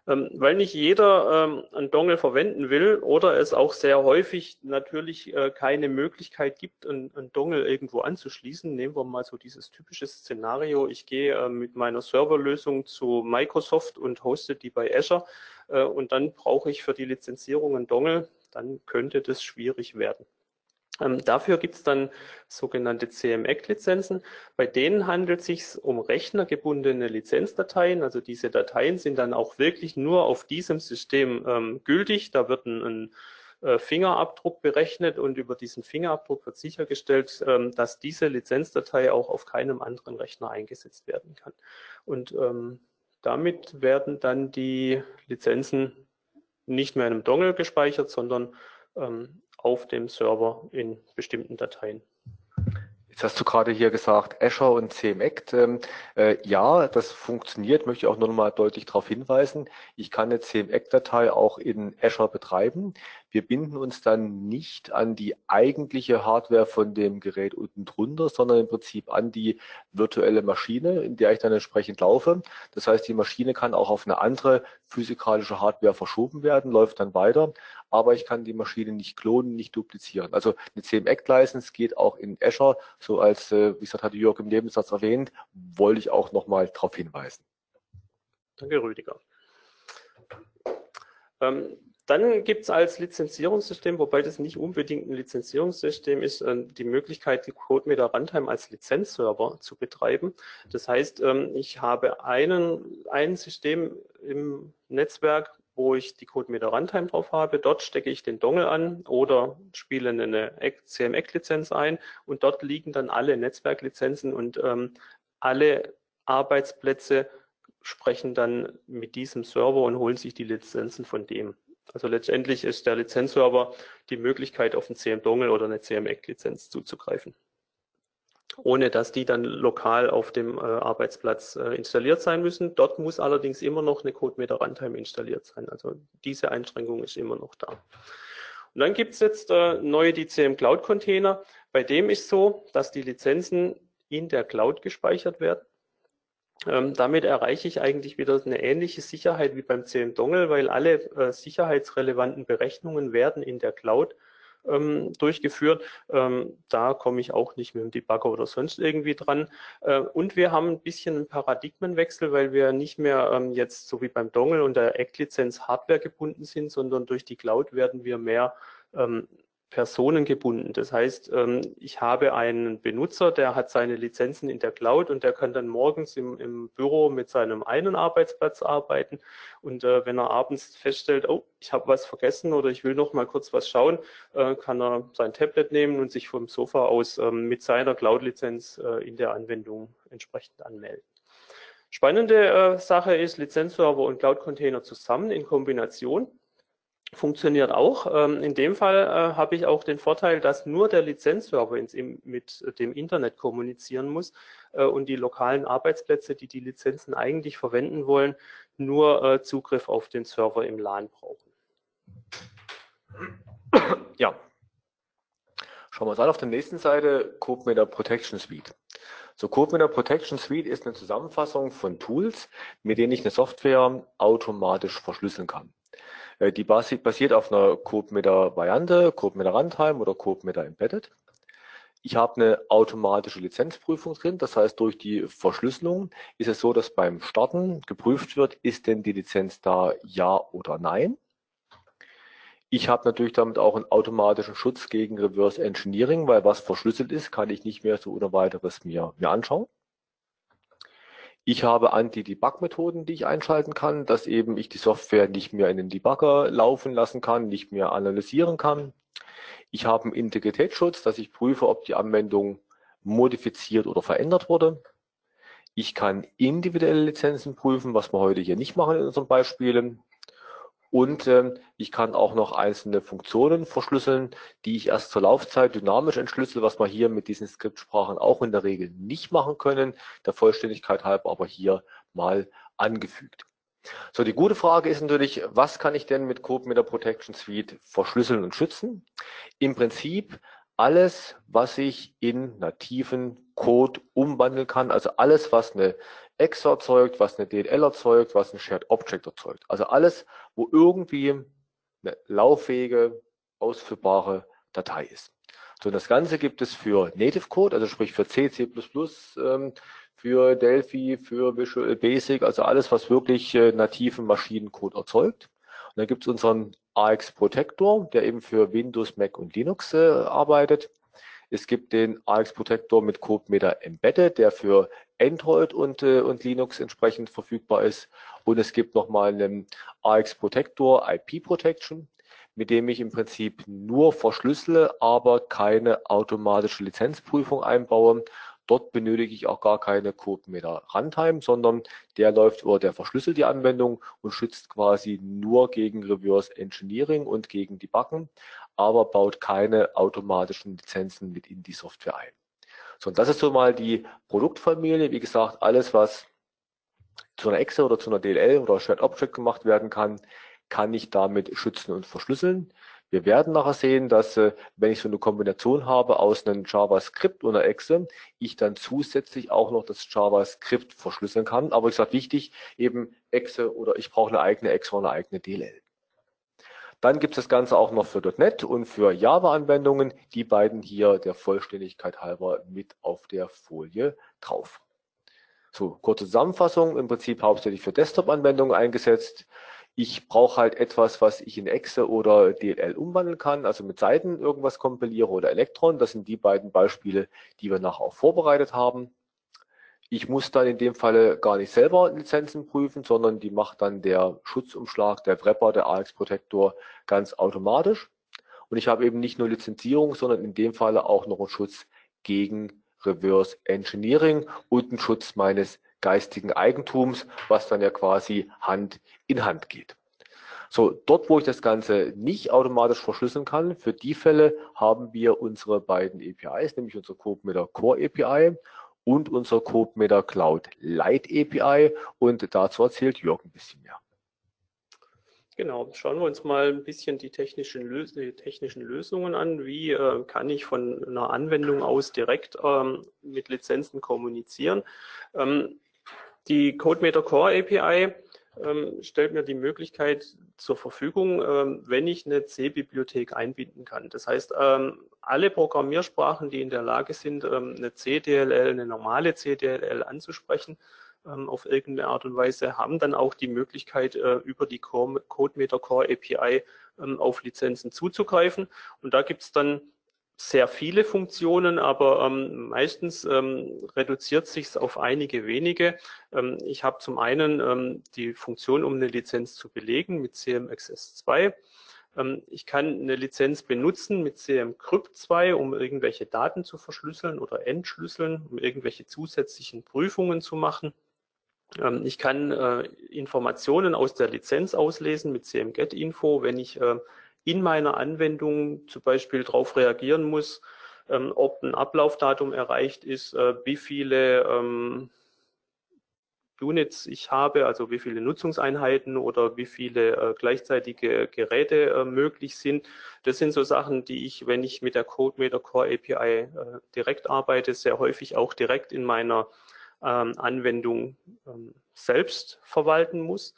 Ähm, weil nicht jeder ähm, einen Dongle verwenden will oder es auch sehr häufig natürlich äh, keine Möglichkeit gibt, einen, einen Dongle irgendwo anzuschließen. Nehmen wir mal so dieses typische Szenario. Ich gehe äh, mit meiner Serverlösung zu Microsoft und hoste die bei Azure äh, und dann brauche ich für die Lizenzierung einen Dongle dann könnte das schwierig werden. Ähm, dafür gibt es dann sogenannte CMEC-Lizenzen. Bei denen handelt es sich um rechnergebundene Lizenzdateien. Also diese Dateien sind dann auch wirklich nur auf diesem System ähm, gültig. Da wird ein, ein äh, Fingerabdruck berechnet und über diesen Fingerabdruck wird sichergestellt, ähm, dass diese Lizenzdatei auch auf keinem anderen Rechner eingesetzt werden kann. Und ähm, damit werden dann die Lizenzen nicht mehr in einem Dongle gespeichert, sondern ähm, auf dem Server in bestimmten Dateien. Jetzt hast du gerade hier gesagt, Azure und CMAct. Ähm, äh, ja, das funktioniert, möchte ich auch nur noch mal deutlich darauf hinweisen. Ich kann eine CMAct-Datei auch in Azure betreiben. Wir binden uns dann nicht an die eigentliche Hardware von dem Gerät unten drunter, sondern im Prinzip an die virtuelle Maschine, in der ich dann entsprechend laufe. Das heißt, die Maschine kann auch auf eine andere physikalische Hardware verschoben werden, läuft dann weiter, aber ich kann die Maschine nicht klonen, nicht duplizieren. Also eine CM-Act-License geht auch in Azure, so als, äh, wie gesagt, hatte Jörg im Nebensatz erwähnt, wollte ich auch nochmal darauf hinweisen. Danke, Rüdiger. Ähm, dann gibt es als Lizenzierungssystem, wobei das nicht unbedingt ein Lizenzierungssystem ist, äh, die Möglichkeit, die CodeMeter Runtime als Lizenzserver zu betreiben. Das heißt, ähm, ich habe einen, ein System im Netzwerk, wo ich die CodeMeter Runtime drauf habe. Dort stecke ich den Dongle an oder spiele eine CMEC-Lizenz ein und dort liegen dann alle Netzwerklizenzen und ähm, alle Arbeitsplätze sprechen dann mit diesem Server und holen sich die Lizenzen von dem. Also letztendlich ist der Lizenzserver die Möglichkeit, auf einen CM-Dongle oder eine CM-Act-Lizenz zuzugreifen. Ohne dass die dann lokal auf dem äh, Arbeitsplatz äh, installiert sein müssen. Dort muss allerdings immer noch eine CodeMeter Runtime installiert sein. Also diese Einschränkung ist immer noch da. Und dann gibt es jetzt äh, neue DCM Cloud Container. Bei dem ist so, dass die Lizenzen in der Cloud gespeichert werden. Ähm, damit erreiche ich eigentlich wieder eine ähnliche Sicherheit wie beim CM-Dongle, weil alle äh, sicherheitsrelevanten Berechnungen werden in der Cloud ähm, durchgeführt. Ähm, da komme ich auch nicht mit dem Debugger oder sonst irgendwie dran. Äh, und wir haben ein bisschen einen Paradigmenwechsel, weil wir nicht mehr ähm, jetzt so wie beim Dongle und der Act-Lizenz Hardware gebunden sind, sondern durch die Cloud werden wir mehr ähm, personengebunden. Das heißt, ähm, ich habe einen Benutzer, der hat seine Lizenzen in der Cloud und der kann dann morgens im, im Büro mit seinem einen Arbeitsplatz arbeiten. Und äh, wenn er abends feststellt, oh, ich habe was vergessen oder ich will noch mal kurz was schauen, äh, kann er sein Tablet nehmen und sich vom Sofa aus ähm, mit seiner Cloud-Lizenz äh, in der Anwendung entsprechend anmelden. Spannende Sache ist Lizenzserver und Cloud-Container zusammen in Kombination funktioniert auch. Ähm, in dem Fall äh, habe ich auch den Vorteil, dass nur der Lizenzserver ins, mit dem Internet kommunizieren muss äh, und die lokalen Arbeitsplätze, die die Lizenzen eigentlich verwenden wollen, nur äh, Zugriff auf den Server im LAN brauchen. Ja. Schauen wir uns an auf der nächsten Seite CodeMeter Protection Suite. So CodeMeter Protection Suite ist eine Zusammenfassung von Tools, mit denen ich eine Software automatisch verschlüsseln kann. Äh, die basiert auf einer CodeMeter-Variante, CodeMeter Runtime oder CodeMeter Embedded. Ich habe eine automatische Lizenzprüfung drin. Das heißt, durch die Verschlüsselung ist es so, dass beim Starten geprüft wird, ist denn die Lizenz da ja oder nein. Ich habe natürlich damit auch einen automatischen Schutz gegen Reverse Engineering, weil was verschlüsselt ist, kann ich nicht mehr so ohne weiteres mir, mir anschauen. Ich habe Anti-Debug-Methoden, die ich einschalten kann, dass eben ich die Software nicht mehr in den Debugger laufen lassen kann, nicht mehr analysieren kann. Ich habe einen Integritätsschutz, dass ich prüfe, ob die Anwendung modifiziert oder verändert wurde. Ich kann individuelle Lizenzen prüfen, was wir heute hier nicht machen in unseren Beispielen. Und ähm, ich kann auch noch einzelne Funktionen verschlüsseln, die ich erst zur Laufzeit dynamisch entschlüssel, was wir hier mit diesen Skriptsprachen auch in der Regel nicht machen können. Der Vollständigkeit halber aber hier mal angefügt. So, die gute Frage ist natürlich, was kann ich denn mit Code der Protection Suite verschlüsseln und schützen? Im Prinzip alles, was ich in nativen Code umwandeln kann, also alles, was eine X erzeugt, was eine DLL erzeugt, was ein Shared Object erzeugt. Also alles, wo irgendwie eine lauffähige, ausführbare Datei ist. So, das Ganze gibt es für Native Code, also sprich für C, C++, ähm, für Delphi, für Visual Basic, also alles, was wirklich äh, nativen Maschinencode erzeugt. Und dann gibt es unseren AX Protector, der eben für Windows, Mac und Linux äh, arbeitet. Es gibt den AX Protector mit CodeMeter Embedded, der für Android und, äh, und Linux entsprechend verfügbar ist. Und es gibt nochmal einen AX Protector IP Protection, mit dem ich im Prinzip nur verschlüssele, aber keine automatische Lizenzprüfung einbaue. Dort benötige ich auch gar keine CodeMeter Runtime, sondern der läuft über, der verschlüsselt die Anwendung und schützt quasi nur gegen Reverse Engineering und gegen Debuggen, aber baut keine automatischen Lizenzen mit in die Software ein. So, und das ist so mal die Produktfamilie. Wie gesagt, alles, was zu einer Exe oder zu einer DLL oder Shared Object gemacht werden kann, kann ich damit schützen und verschlüsseln. Wir werden nachher sehen, dass äh, wenn ich so eine Kombination habe aus einem JavaScript und einer Exe, ich dann zusätzlich auch noch das JavaScript verschlüsseln kann. Aber ich sage wichtig, eben Exe oder ich brauche eine eigene Exe oder eine eigene DLL. Dann gibt es das Ganze auch noch für .NET und für Java-Anwendungen. Die beiden hier der Vollständigkeit halber mit auf der Folie drauf. So, kurze Zusammenfassung, im Prinzip hauptsächlich für Desktop-Anwendungen eingesetzt. Ich brauche halt etwas, was ich in Exe oder DLL umwandeln kann, also mit Seiten irgendwas kompiliere oder Elektron. Das sind die beiden Beispiele, die wir nachher auch vorbereitet haben. Ich muss dann in dem Falle gar nicht selber Lizenzen prüfen, sondern die macht dann der Schutzumschlag, der Wrapper, der AX Protector ganz automatisch. Und ich habe eben nicht nur Lizenzierung, sondern in dem Falle auch noch einen Schutz gegen Reverse Engineering und einen Schutz meines geistigen Eigentums, was dann ja quasi Hand in Hand geht. So, dort, wo ich das Ganze nicht automatisch verschlüsseln kann, für die Fälle haben wir unsere beiden APIs, nämlich unsere CodeMeter Core API und unser CodeMeter Cloud Lite API. Und dazu erzählt Jörg ein bisschen mehr. Genau, schauen wir uns mal ein bisschen die technischen, Lös die technischen Lösungen an. Wie äh, kann ich von einer Anwendung aus direkt ähm, mit Lizenzen kommunizieren? Ähm, die CodeMeter Core API ähm, stellt mir die Möglichkeit zur Verfügung, ähm, wenn ich eine C-Bibliothek einbinden kann. Das heißt, ähm, alle Programmiersprachen, die in der Lage sind, ähm, eine CDLL, eine normale CDLL anzusprechen, ähm, auf irgendeine Art und Weise, haben dann auch die Möglichkeit, äh, über die CodeMeter Core API ähm, auf Lizenzen zuzugreifen. Und da gibt es dann sehr viele Funktionen, aber ähm, meistens ähm, reduziert sich auf einige wenige. Ähm, ich habe zum einen ähm, die Funktion, um eine Lizenz zu belegen mit CMXS2. Ähm, ich kann eine Lizenz benutzen mit CMCrypt2, um irgendwelche Daten zu verschlüsseln oder entschlüsseln, um irgendwelche zusätzlichen Prüfungen zu machen. Ähm, ich kann äh, Informationen aus der Lizenz auslesen mit CMGetInfo, wenn ich äh, in meiner Anwendung zum Beispiel darauf reagieren muss, ähm, ob ein Ablaufdatum erreicht ist, äh, wie viele ähm, Units ich habe, also wie viele Nutzungseinheiten oder wie viele äh, gleichzeitige Geräte äh, möglich sind. Das sind so Sachen, die ich, wenn ich mit der CodeMeter Core API äh, direkt arbeite, sehr häufig auch direkt in meiner ähm, Anwendung ähm, selbst verwalten muss.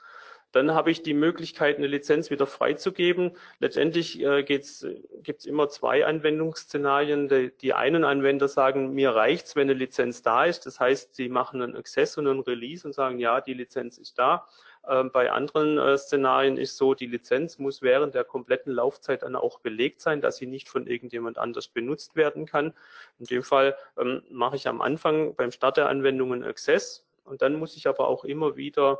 Dann habe ich die Möglichkeit, eine Lizenz wieder freizugeben. Letztendlich äh, gibt es immer zwei Anwendungsszenarien. Die, die, einen Anwender sagen, mir reicht's, wenn eine Lizenz da ist. Das heißt, sie machen einen Access und einen Release und sagen, ja, die Lizenz ist da. Ähm, bei anderen äh, Szenarien ist so, die Lizenz muss während der kompletten Laufzeit dann auch belegt sein, dass sie nicht von irgendjemand anders benutzt werden kann. In dem Fall ähm, mache ich am Anfang beim Start der Anwendungen Access und dann muss ich aber auch immer wieder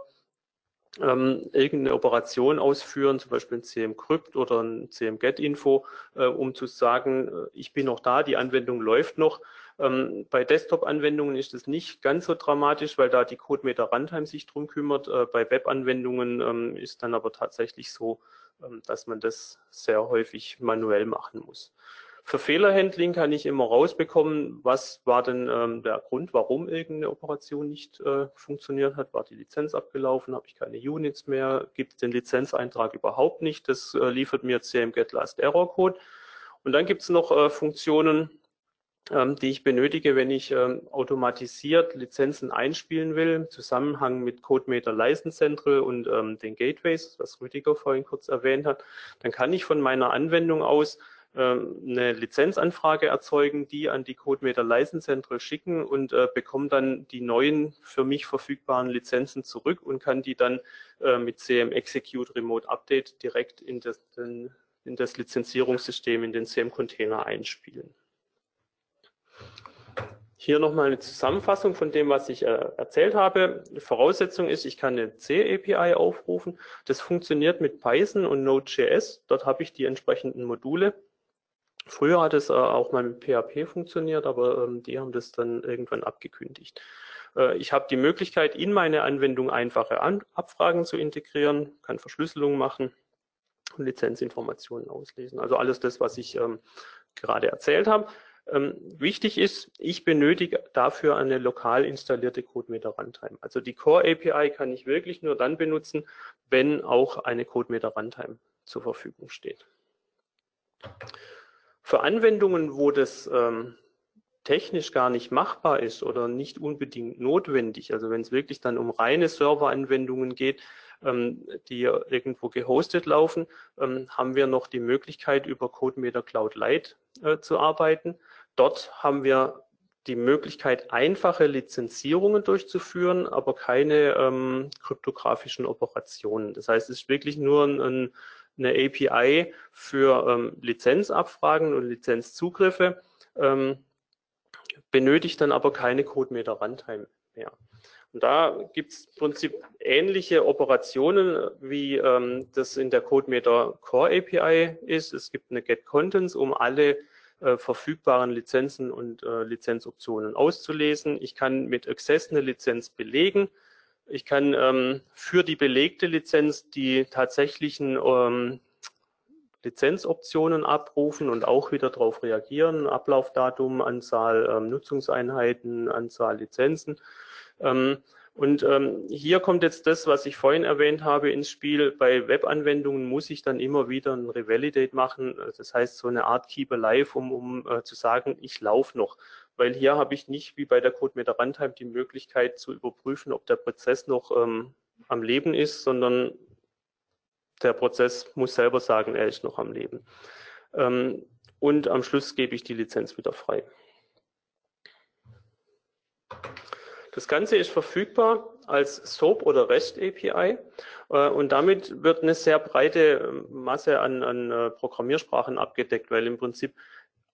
ähm, irgendeine Operation ausführen, zum Beispiel ein CM-Crypt oder ein CM-Get-Info, äh, um zu sagen, äh, ich bin noch da, die Anwendung läuft noch. Ähm, bei Desktop-Anwendungen ist es nicht ganz so dramatisch, weil da die CodeMeter Runtime sich drum kümmert. Äh, bei Web-Anwendungen ähm, ist dann aber tatsächlich so, ähm, dass man das sehr häufig manuell machen muss. Für Fehlerhandling kann ich immer rausbekommen, was war denn ähm, der Grund, warum irgendeine Operation nicht äh, funktioniert hat. War die Lizenz abgelaufen? Habe ich keine Units mehr? Gibt es den Lizenzeintrag überhaupt nicht? Das äh, liefert mir CM-Get-Last-Error-Code. Und dann gibt es noch äh, Funktionen, ähm, die ich benötige, wenn ich ähm, automatisiert Lizenzen einspielen will, im Zusammenhang mit CodeMeter License Central und ähm, den Gateways, was Rüdiger vorhin kurz erwähnt hat, dann kann ich von meiner Anwendung aus eine Lizenzanfrage erzeugen, die an die CodeMeter License Central schicken und äh, bekomme dann die neuen für mich verfügbaren Lizenzen zurück und kann die dann äh, mit CM Execute Remote Update direkt in das, in das Lizenzierungssystem, in den CM-Container einspielen. Hier nochmal eine Zusammenfassung von dem, was ich äh, erzählt habe. Die Voraussetzung ist, ich kann eine C-API aufrufen. Das funktioniert mit Python und Node.js. Dort habe ich die entsprechenden Module. Früher hat es äh, auch mal mit PHP funktioniert, aber ähm, die haben das dann irgendwann abgekündigt. Äh, ich habe die Möglichkeit, in meine Anwendung einfache An Abfragen zu integrieren, kann Verschlüsselung machen und Lizenzinformationen auslesen. Also alles das, was ich ähm, gerade erzählt habe. Ähm, wichtig ist, ich benötige dafür eine lokal installierte CodeMeter Runtime. Also die Core API kann ich wirklich nur dann benutzen, wenn auch eine CodeMeter Runtime zur Verfügung steht. Für Anwendungen, wo das ähm, technisch gar nicht machbar ist oder nicht unbedingt notwendig, also wenn es wirklich dann um reine Serveranwendungen geht, ähm, die irgendwo gehostet laufen, ähm, haben wir noch die Möglichkeit, über CodeMeter Cloud Lite äh, zu arbeiten. Dort haben wir die Möglichkeit, einfache Lizenzierungen durchzuführen, aber keine ähm, kryptografischen Operationen. Das heißt, es ist wirklich nur ein, eine API für ähm, Lizenzabfragen und Lizenzzugriffe, ähm, benötigt dann aber keine CodeMeter Runtime mehr. Und da gibt es im Prinzip ähnliche Operationen, wie ähm, das in der CodeMeter Core API ist. Es gibt eine Get Contents, um alle äh, verfügbaren Lizenzen und äh, Lizenzoptionen auszulesen. Ich kann mit Access eine Lizenz belegen. Ich kann ähm, für die belegte Lizenz die tatsächlichen ähm, Lizenzoptionen abrufen und auch wieder darauf reagieren. Ablaufdatum, Anzahl ähm, Nutzungseinheiten, Anzahl Lizenzen. Ähm, und ähm, hier kommt jetzt das, was ich vorhin erwähnt habe, ins Spiel. Bei Webanwendungen muss ich dann immer wieder ein Revalidate machen. Das heißt, so eine Art Keep Alive, um, um äh, zu sagen, ich laufe noch. Weil hier habe ich nicht wie bei der CodeMeter Runtime die Möglichkeit zu überprüfen, ob der Prozess noch ähm, am Leben ist, sondern der Prozess muss selber sagen, er ist noch am Leben. Ähm, und am Schluss gebe ich die Lizenz wieder frei. Das Ganze ist verfügbar als SOAP oder REST API äh, und damit wird eine sehr breite Masse an, an äh, Programmiersprachen abgedeckt, weil im Prinzip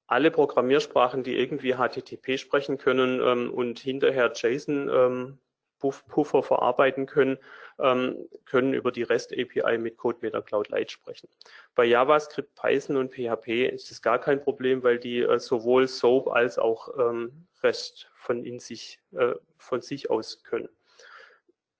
alle Programmiersprachen, die irgendwie HTTP sprechen können ähm, und hinterher JSON ähm, Puffer verarbeiten können, ähm, können über die REST API mit CodeMeter Cloud Lite sprechen. Bei JavaScript, Python und PHP ist das gar kein Problem, weil die äh, sowohl SOAP als auch ähm, REST von, in sich, äh, von sich aus können.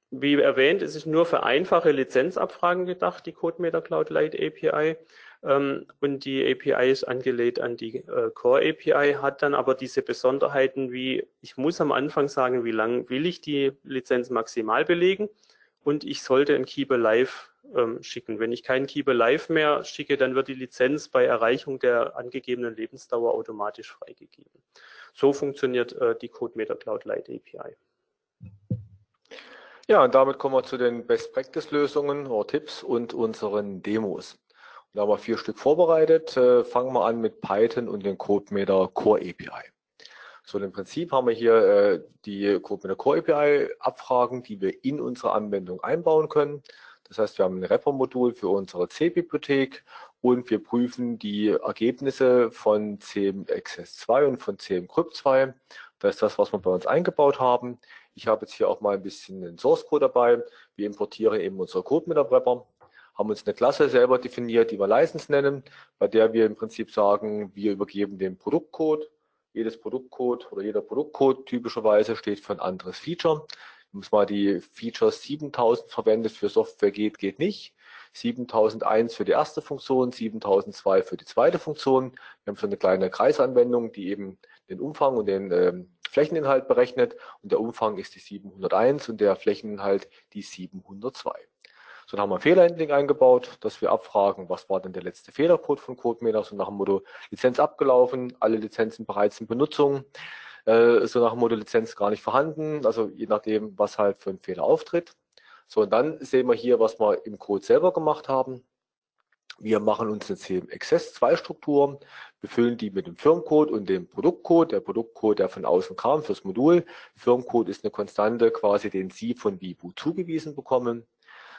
Wie erwähnt, es ist nur für einfache Lizenzabfragen gedacht, die CodeMeter Cloud Lite API. Ähm, und die API ist angelegt an die äh, Core API, hat dann aber diese Besonderheiten wie, ich muss am Anfang sagen, wie lang will ich die Lizenz maximal belegen und ich sollte ein Keep Alive ähm, schicken. Wenn ich keinen Keep Alive mehr schicke, dann wird die Lizenz bei Erreichung der angegebenen Lebensdauer automatisch freigegeben. So funktioniert äh, die CodeMeter Cloud Lite API. Ja, und damit kommen wir zu den Best Practice Lösungen oder Tipps und unseren Demos. Da haben wir vier Stück vorbereitet. Äh, fangen wir an mit Python und den CodeMeter Core API. So, im Prinzip haben wir hier äh, die Core API Abfragen, die wir in unsere Anwendung einbauen können. Das heißt, wir haben ein Wrapper-Modul für unsere C-Bibliothek und wir prüfen die Ergebnisse von CM Access 2 und von CM Crypt 2. Das ist das, was wir bei uns eingebaut haben. Ich habe jetzt hier auch mal ein bisschen den Source Code dabei. Wir importieren eben unser Code mit der Wrapper, haben uns eine Klasse selber definiert, die wir License nennen, bei der wir im Prinzip sagen, wir übergeben den Produktcode. Jedes Produktcode oder jeder Produktcode typischerweise steht für ein anderes Feature. Wenn man mal die Features 7000 verwendet für Software geht, geht nicht. 7001 für die erste Funktion, 7002 für die zweite Funktion. Wir haben so eine kleine Kreisanwendung, die eben den Umfang und den ähm, Flächeninhalt berechnet und der Umfang ist die 701 und der Flächeninhalt die 702. So, dann haben wir ein Fehlerhandling eingebaut, dass wir abfragen, was war denn der letzte Fehlercode von CodeMeter, so nach dem Motto Lizenz abgelaufen, alle Lizenzen bereits in Benutzung, äh, so nach dem Motto Lizenz gar nicht vorhanden, also je nachdem, was halt für ein Fehler auftritt. So, und dann sehen wir hier, was wir im Code selber gemacht haben. Wir machen uns eine CM Access 2 Struktur, befüllen die mit dem Firmcode und dem Produktcode. Der Produktcode, der von außen kam fürs Modul. Firmcode ist eine Konstante, quasi den Sie von Vibu zugewiesen bekommen.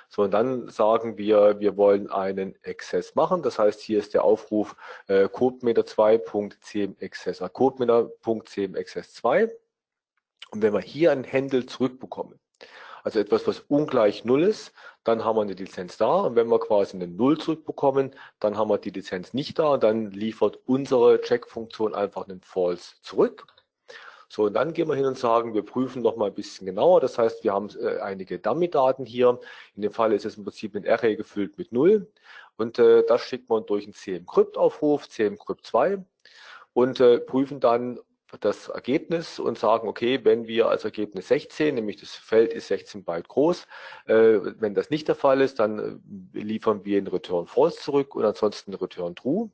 So, und dann sagen wir, wir wollen einen Access machen. Das heißt, hier ist der Aufruf äh, codemeter2.cmaccess, äh, codemeter.cmaccess2. Und wenn wir hier einen Handle zurückbekommen, also etwas, was ungleich Null ist, dann haben wir eine Lizenz da. Und wenn wir quasi eine Null zurückbekommen, dann haben wir die Lizenz nicht da. Und dann liefert unsere Check-Funktion einfach einen False zurück. So, und dann gehen wir hin und sagen, wir prüfen noch mal ein bisschen genauer. Das heißt, wir haben äh, einige Dummy-Daten hier. In dem Fall ist es im Prinzip ein Array gefüllt mit Null. Und äh, das schickt man durch einen CM-Crypt-Aufruf, CM-Crypt2 und äh, prüfen dann, das Ergebnis und sagen, okay, wenn wir als Ergebnis 16, nämlich das Feld ist 16 Byte groß, äh, wenn das nicht der Fall ist, dann äh, liefern wir einen Return False zurück und ansonsten Return True.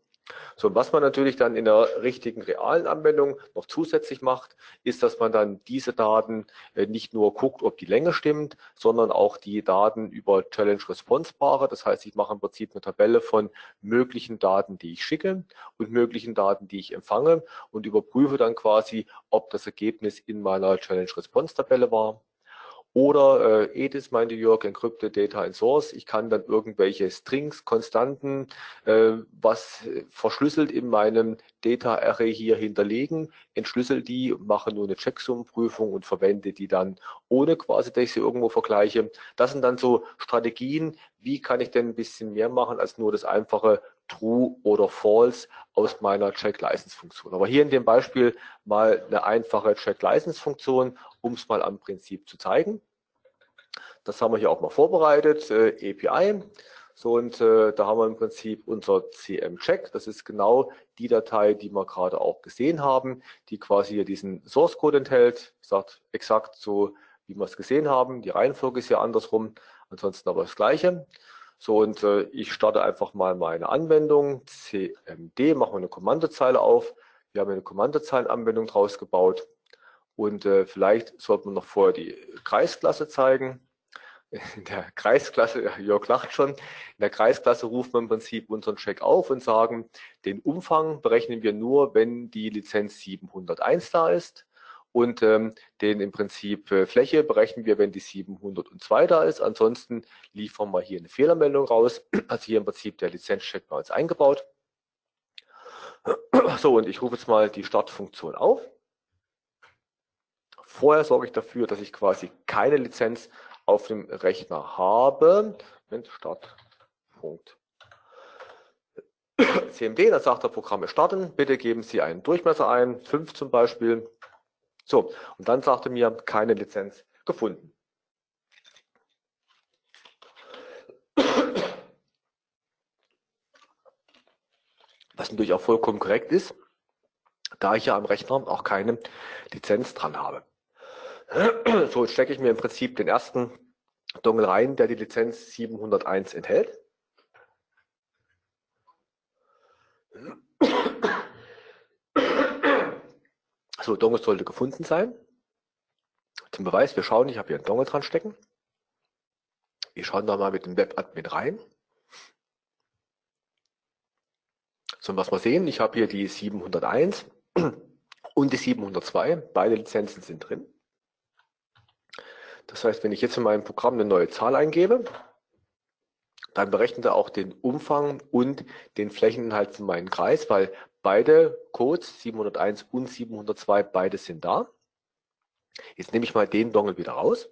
So, was man natürlich dann in der richtigen realen Anwendung noch zusätzlich macht, ist, dass man dann diese Daten äh, nicht nur guckt, ob die Länge stimmt, sondern auch die Daten über Challenge Response Paare. Das heißt, ich mache im Prinzip eine Tabelle von möglichen Daten, die ich schicke und möglichen Daten, die ich empfange und überprüfe dann quasi, ob das Ergebnis in meiner Challenge Response Tabelle war oder äh, EDIS meinte Jörg, Encrypted Data in Source. Ich kann dann irgendwelche Strings, Konstanten, äh, was verschlüsselt in meinem Data Array hier hinterlegen, entschlüssel die, mache nur eine Checksummenprüfung und verwende die dann ohne quasi, dass ich sie irgendwo vergleiche. Das sind dann so Strategien, wie kann ich denn ein bisschen mehr machen als nur das einfache True oder False aus meiner Check-License-Funktion. Aber hier in dem Beispiel mal eine einfache Check-License-Funktion, um es mal am Prinzip zu zeigen. Das haben wir hier auch mal vorbereitet, äh, API. So, und äh, da haben wir im Prinzip unser CM-Check. Das ist genau die Datei, die wir gerade auch gesehen haben, die quasi hier diesen Source-Code enthält. Ich sage exakt so, wie wir es gesehen haben. Die Reihenfolge ist ja andersrum, ansonsten aber das Gleiche. So, und äh, ich starte einfach mal meine Anwendung. CMD, machen wir eine Kommandozeile auf. Wir haben eine Kommandozeilenanwendung draus gebaut. Und äh, vielleicht sollte man noch vorher die Kreisklasse zeigen. In der Kreisklasse, Jörg lacht schon, in der Kreisklasse ruft man im Prinzip unseren Check auf und sagen, den Umfang berechnen wir nur, wenn die Lizenz 701 da ist. Und ähm, den im Prinzip äh, Fläche berechnen wir, wenn die 702 da ist. Ansonsten liefern wir hier eine Fehlermeldung raus. Also hier im Prinzip der Lizenzcheck bei uns eingebaut. So, und ich rufe jetzt mal die Startfunktion auf. Vorher sorge ich dafür, dass ich quasi keine Lizenz auf dem Rechner habe. Moment, Startpunkt. CMD, dann sagt er Programme starten. Bitte geben Sie einen Durchmesser ein, 5 zum Beispiel. So, und dann sagte mir, keine Lizenz gefunden. Was natürlich auch vollkommen korrekt ist, da ich ja am Rechner auch keine Lizenz dran habe. So, stecke ich mir im Prinzip den ersten Dongle rein, der die Lizenz 701 enthält. So, Dongle sollte gefunden sein. Zum Beweis, wir schauen, ich habe hier einen Dongle dran stecken. Wir schauen da mal mit dem Webadmin rein. So, was wir sehen, ich habe hier die 701 und die 702. Beide Lizenzen sind drin. Das heißt, wenn ich jetzt in meinem Programm eine neue Zahl eingebe, dann berechnet er auch den Umfang und den Flächeninhalt von meinem Kreis, weil beide Codes, 701 und 702, beide sind da. Jetzt nehme ich mal den Dongle wieder raus.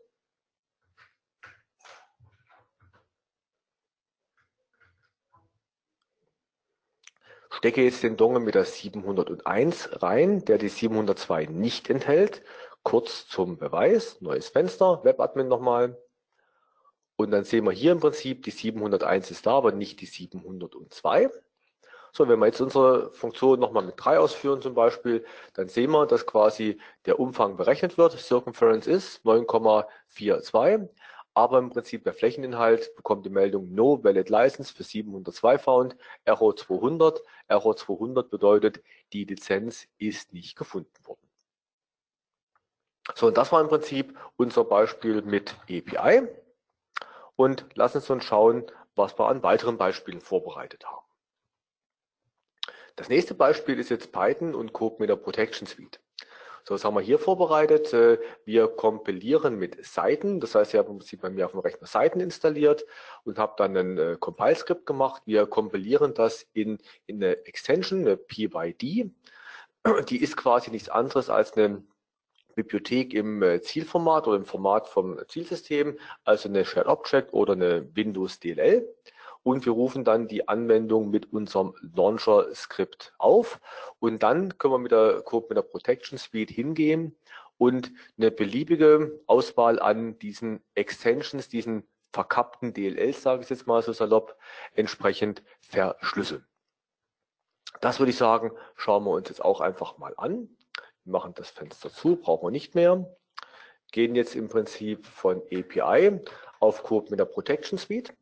Stecke jetzt den Dongle mit der 701 rein, der die 702 nicht enthält. Kurz zum Beweis, neues Fenster, Webadmin nochmal. Und dann sehen wir hier im Prinzip, die 701 ist da, aber nicht die 702. So, wenn wir jetzt unsere Funktion nochmal mit 3 ausführen zum Beispiel, dann sehen wir, dass quasi der Umfang berechnet wird. Circumference ist 9,42, aber im Prinzip der Flächeninhalt bekommt die Meldung No Valid License für 702 Found, Error 200. Error 200 bedeutet, die Lizenz ist nicht gefunden worden. So, und das war im Prinzip unser Beispiel mit API. Und lassen Sie uns schauen, was wir an weiteren Beispielen vorbereitet haben. Das nächste Beispiel ist jetzt Python und Code mit der Protection Suite. So, was haben wir hier vorbereitet? Äh, wir kompilieren mit Seiten. Das heißt, ich habe im Prinzip bei mir auf dem Rechner Seiten installiert und habe dann ein äh, Compile-Skript gemacht. Wir kompilieren das in, in eine Extension, eine PYD. Die ist quasi nichts anderes als eine Bibliothek im äh, Zielformat oder im Format vom Zielsystem, also eine Shared Object oder eine Windows DLL. Und wir rufen dann die Anwendung mit unserem Launcher-Skript auf. Und dann können wir mit der Code mit der Protection Suite hingehen und eine beliebige Auswahl an diesen Extensions, diesen verkappten DLLs, sage ich jetzt mal so salopp, entsprechend verschlüsseln. Das würde ich sagen, schauen wir uns jetzt auch einfach mal an. Wir machen das Fenster zu, brauchen wir nicht mehr. Gehen jetzt im Prinzip von API auf Code mit der Protection Suite.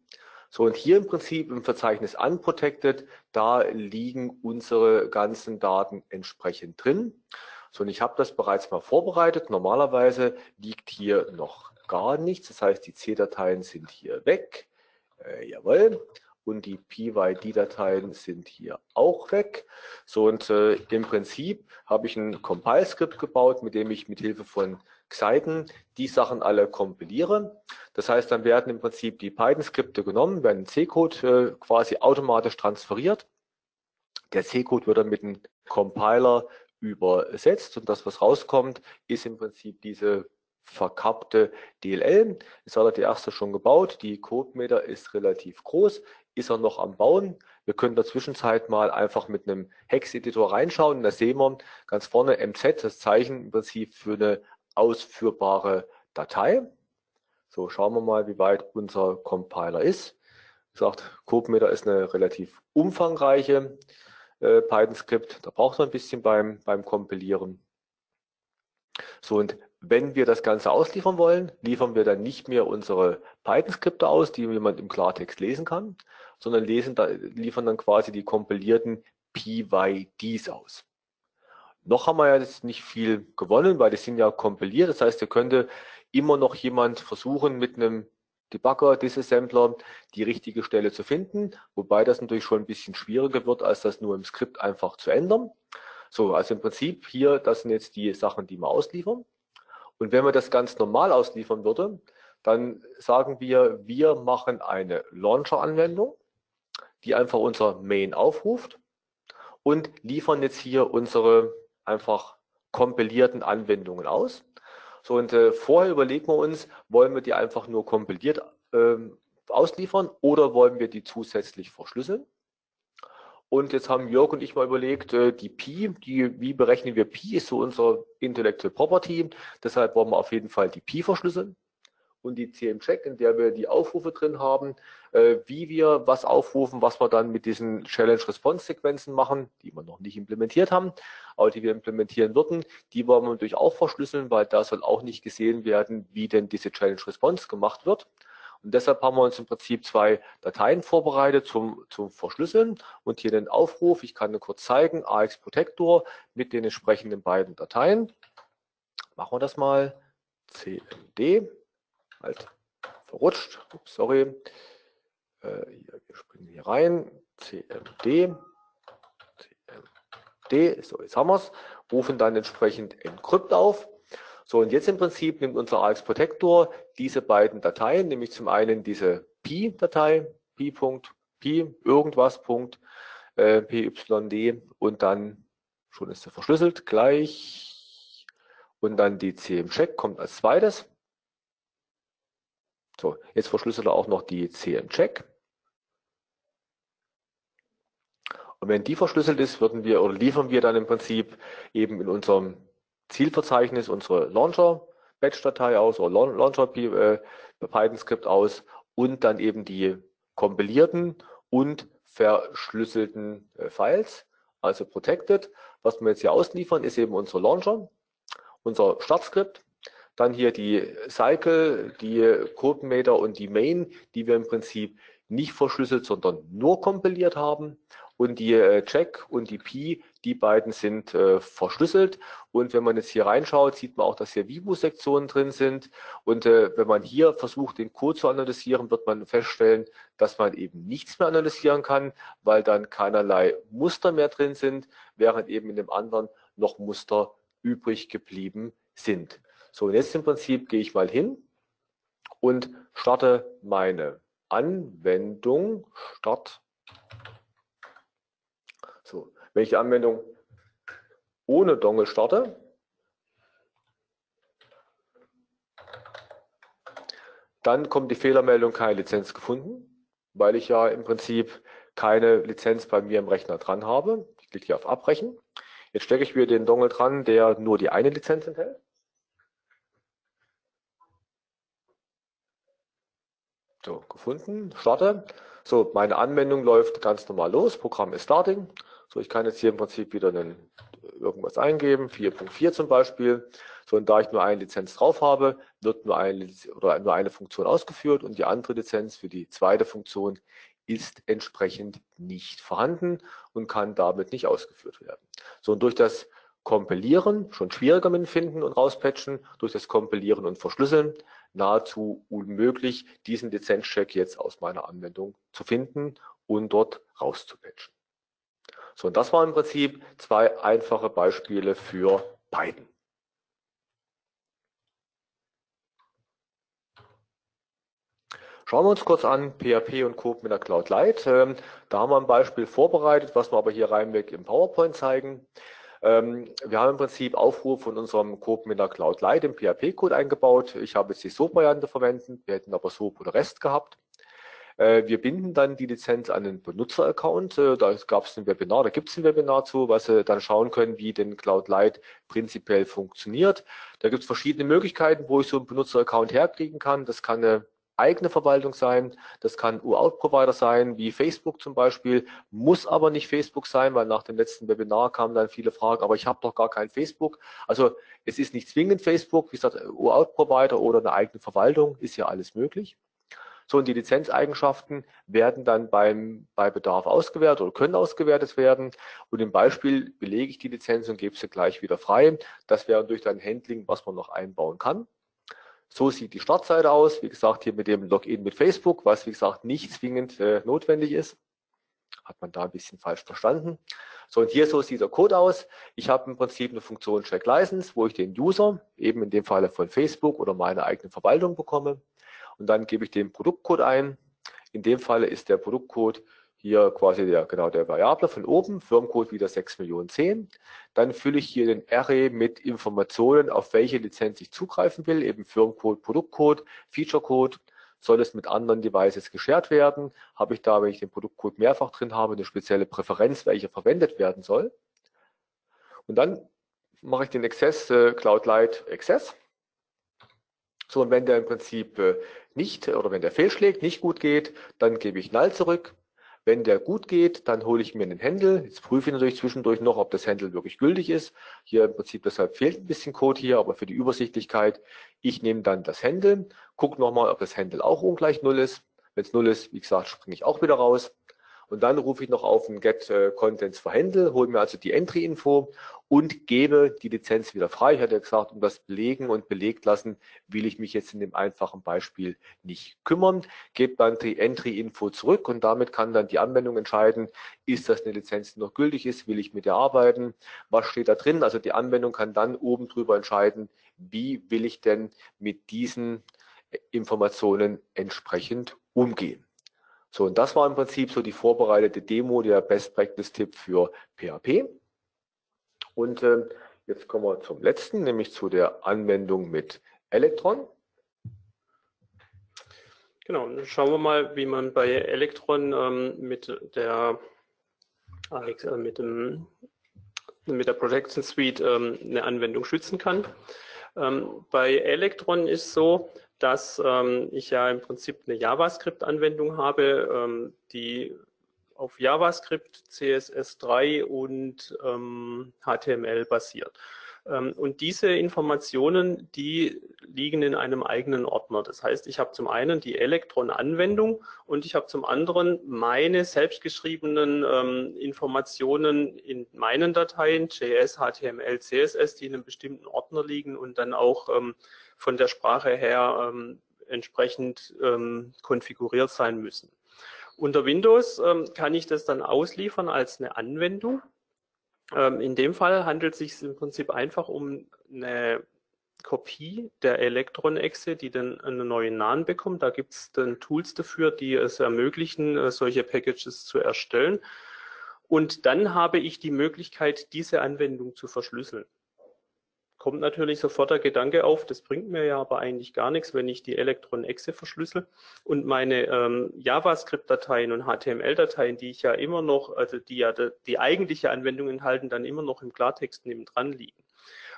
So, und hier im Prinzip im Verzeichnis Unprotected, da liegen unsere ganzen Daten entsprechend drin. So, und ich habe das bereits mal vorbereitet. Normalerweise liegt hier noch gar nichts. Das heißt, die C-Dateien sind hier weg. Äh, jawohl und die PYD-Dateien sind hier auch weg. So und äh, im Prinzip habe ich ein Compile-Skript gebaut, mit dem ich mit Hilfe von Xeiten die Sachen alle kompiliere. Das heißt, dann werden im Prinzip die Python-Skripte genommen, werden C-Code äh, quasi automatisch transferiert. Der C-Code wird dann mit einem Compiler übersetzt und das, was rauskommt, ist im Prinzip diese verkappte DLL. Hat er die erste schon gebaut. Die Codemeter ist relativ groß ist er noch am Bauen. Wir können in der Zwischenzeit mal einfach mit einem Hex-Editor reinschauen. Da sehen wir ganz vorne MZ, das Zeichen im Prinzip für eine ausführbare Datei. So, schauen wir mal, wie weit unser Compiler ist. Wie gesagt, CodeMeter ist eine relativ umfangreiche äh, Python-Skript. Da braucht man ein bisschen beim, beim Kompilieren. So, und wenn wir das Ganze ausliefern wollen, liefern wir dann nicht mehr unsere Python-Skripte aus, die jemand im Klartext lesen kann, sondern lesen, da, liefern dann quasi die kompilierten PYDs aus. Noch haben wir ja jetzt nicht viel gewonnen, weil die sind ja kompiliert. Das heißt, da könnte immer noch jemand versuchen, mit einem Debugger, Disassembler, die richtige Stelle zu finden, wobei das natürlich schon ein bisschen schwieriger wird, als das nur im Skript einfach zu ändern. So, also im Prinzip hier, das sind jetzt die Sachen, die wir ausliefern. Und wenn man das ganz normal ausliefern würde, dann sagen wir, wir machen eine Launcher-Anwendung, die einfach unser Main aufruft und liefern jetzt hier unsere einfach kompilierten Anwendungen aus. So, und äh, vorher überlegen wir uns, wollen wir die einfach nur kompiliert ähm, ausliefern oder wollen wir die zusätzlich verschlüsseln? Und jetzt haben Jörg und ich mal überlegt, äh, die Pi, die, wie berechnen wir Pi, ist so unser Intellectual Property. Deshalb wollen wir auf jeden Fall die Pi verschlüsseln. Und die CM-Check, in der wir die Aufrufe drin haben, äh, wie wir was aufrufen, was wir dann mit diesen Challenge-Response-Sequenzen machen, die wir noch nicht implementiert haben, aber die wir implementieren würden, die wollen wir natürlich auch verschlüsseln, weil da soll auch nicht gesehen werden, wie denn diese Challenge-Response gemacht wird. Und deshalb haben wir uns im Prinzip zwei Dateien vorbereitet zum, zum Verschlüsseln und hier den Aufruf. Ich kann kurz zeigen, AX Protector mit den entsprechenden beiden Dateien. Machen wir das mal. CMD, halt verrutscht, Ups, sorry. Äh, hier, wir springen hier rein. CMD, D, so jetzt haben wir es, rufen dann entsprechend Encrypt auf. So, und jetzt im Prinzip nimmt unser AX Protector diese beiden Dateien, nämlich zum einen diese Pi-Datei, Pi.pi, irgendwas, Punkt, äh, PYD und dann, schon ist er verschlüsselt, gleich, und dann die CM-Check kommt als zweites. So, jetzt verschlüsselt er auch noch die CM-Check. Und wenn die verschlüsselt ist, würden wir oder liefern wir dann im Prinzip eben in unserem Zielverzeichnis unsere Launcher Batch-Datei aus oder Launcher äh, aus und dann eben die kompilierten und verschlüsselten äh, Files, also protected. Was wir jetzt hier ausliefern, ist eben unser Launcher, unser Startskript, dann hier die Cycle, die CodeMeter und die Main, die wir im Prinzip nicht verschlüsselt, sondern nur kompiliert haben und die äh, Check und die Pi, die beiden sind äh, verschlüsselt. Und wenn man jetzt hier reinschaut, sieht man auch, dass hier Vibu-Sektionen drin sind. Und äh, wenn man hier versucht, den Code zu analysieren, wird man feststellen, dass man eben nichts mehr analysieren kann, weil dann keinerlei Muster mehr drin sind, während eben in dem anderen noch Muster übrig geblieben sind. So, und jetzt im Prinzip gehe ich mal hin und starte meine Anwendung. Start so, wenn ich die Anwendung ohne Dongle starte, dann kommt die Fehlermeldung keine Lizenz gefunden, weil ich ja im Prinzip keine Lizenz bei mir im Rechner dran habe. Ich klicke hier auf Abbrechen. Jetzt stecke ich wieder den Dongle dran, der nur die eine Lizenz enthält. So, gefunden, starte. So, meine Anwendung läuft ganz normal los. Programm ist starting. So, ich kann jetzt hier im Prinzip wieder einen, irgendwas eingeben, 4.4 zum Beispiel. So, und da ich nur eine Lizenz drauf habe, wird nur eine, oder nur eine Funktion ausgeführt und die andere Lizenz für die zweite Funktion ist entsprechend nicht vorhanden und kann damit nicht ausgeführt werden. So, und durch das Kompilieren, schon schwieriger mit Finden und Rauspatchen, durch das Kompilieren und Verschlüsseln nahezu unmöglich, diesen Lizenzcheck jetzt aus meiner Anwendung zu finden und dort rauszupatchen. So, und das waren im Prinzip zwei einfache Beispiele für Python. Schauen wir uns kurz an PHP und Coop mit der Cloud Light. Ähm, da haben wir ein Beispiel vorbereitet, was wir aber hier reinweg im PowerPoint zeigen. Ähm, wir haben im Prinzip Aufruf von unserem Coop mit der Cloud Light im PHP-Code eingebaut. Ich habe jetzt die SOAP-Variante verwendet. Wir hätten aber SOAP oder REST gehabt. Äh, wir binden dann die Lizenz an den Benutzeraccount. Äh, da gab es ein Webinar, da gibt es ein Webinar zu, was Sie dann schauen können, wie denn Cloud Light prinzipiell funktioniert. Da gibt es verschiedene Möglichkeiten, wo ich so einen Benutzeraccount herkriegen kann. Das kann eine eigene Verwaltung sein, das kann UAuth-Provider sein, wie Facebook zum Beispiel, muss aber nicht Facebook sein, weil nach dem letzten Webinar kamen dann viele Fragen, aber ich habe doch gar kein Facebook. Also es ist nicht zwingend Facebook, wie gesagt, UAuth-Provider oder eine eigene Verwaltung, ist ja alles möglich. So, und die Lizenzeigenschaften werden dann beim, bei Bedarf ausgewertet oder können ausgewertet werden. Und im Beispiel belege ich die Lizenz und gebe sie gleich wieder frei. Das wäre durch ein Handling, was man noch einbauen kann. So sieht die Startseite aus. Wie gesagt, hier mit dem Login mit Facebook, was wie gesagt nicht zwingend äh, notwendig ist. Hat man da ein bisschen falsch verstanden. So, und hier so sieht der Code aus. Ich habe im Prinzip eine Funktion Check License, wo ich den User, eben in dem Falle von Facebook oder meine eigene Verwaltung bekomme und dann gebe ich den Produktcode ein. In dem Fall ist der Produktcode hier quasi der, genau der Variable von oben, Firmencode wieder 6 Millionen 10. Dann fülle ich hier den Array mit Informationen, auf welche Lizenz ich zugreifen will, eben Firmencode, Produktcode, Featurecode. Soll es mit anderen Devices geshared werden? Habe ich da, wenn ich den Produktcode mehrfach drin habe, eine spezielle Präferenz, welche verwendet werden soll? Und dann mache ich den Access äh, Cloud Light Access. So, und wenn der im Prinzip äh, nicht oder wenn der fehlschlägt, nicht gut geht, dann gebe ich Null zurück. Wenn der gut geht, dann hole ich mir einen Händel. Jetzt prüfe ich natürlich zwischendurch noch, ob das Händel wirklich gültig ist. Hier im Prinzip deshalb fehlt ein bisschen Code hier, aber für die Übersichtlichkeit, ich nehme dann das Händel, gucke nochmal, ob das Händel auch ungleich Null ist. Wenn es Null ist, wie gesagt, springe ich auch wieder raus. Und dann rufe ich noch auf ein Get äh, Contents for Handle, hole mir also die Entry-Info und gebe die Lizenz wieder frei. Ich hatte ja gesagt, um das Belegen und belegt lassen, will ich mich jetzt in dem einfachen Beispiel nicht kümmern. Gebe dann die Entry-Info zurück und damit kann dann die Anwendung entscheiden, ist das eine Lizenz, die noch gültig ist, will ich mit der arbeiten, was steht da drin. Also die Anwendung kann dann oben drüber entscheiden, wie will ich denn mit diesen Informationen entsprechend umgehen. So, und das war im Prinzip so die vorbereitete Demo, der Best Practice Tipp für PHP. Und äh, jetzt kommen wir zum letzten, nämlich zu der Anwendung mit Electron. Genau, schauen wir mal, wie man bei Electron ähm, mit der äh, mit dem mit der Protection Suite ähm, eine Anwendung schützen kann. Ähm, bei Electron ist so, dass ähm, ich ja im Prinzip eine JavaScript-Anwendung habe, ähm, die auf JavaScript, CSS3 und ähm, HTML basiert. Ähm, und diese Informationen, die liegen in einem eigenen Ordner. Das heißt, ich habe zum einen die Electron-Anwendung und ich habe zum anderen meine selbstgeschriebenen ähm, Informationen in meinen Dateien, JS, HTML, CSS, die in einem bestimmten Ordner liegen und dann auch ähm, von der Sprache her ähm, entsprechend ähm, konfiguriert sein müssen. Unter Windows ähm, kann ich das dann ausliefern als eine Anwendung ähm, in dem Fall handelt es sich im Prinzip einfach um eine Kopie der Elektron-Exe, die dann einen neuen Namen bekommt. Da gibt es dann Tools dafür, die es ermöglichen, äh, solche Packages zu erstellen. Und dann habe ich die Möglichkeit, diese Anwendung zu verschlüsseln kommt natürlich sofort der Gedanke auf, das bringt mir ja aber eigentlich gar nichts, wenn ich die Elektron-Exe verschlüssel und meine ähm, JavaScript-Dateien und HTML-Dateien, die ich ja immer noch, also die ja die, die eigentliche Anwendung enthalten, dann immer noch im Klartext neben dran liegen.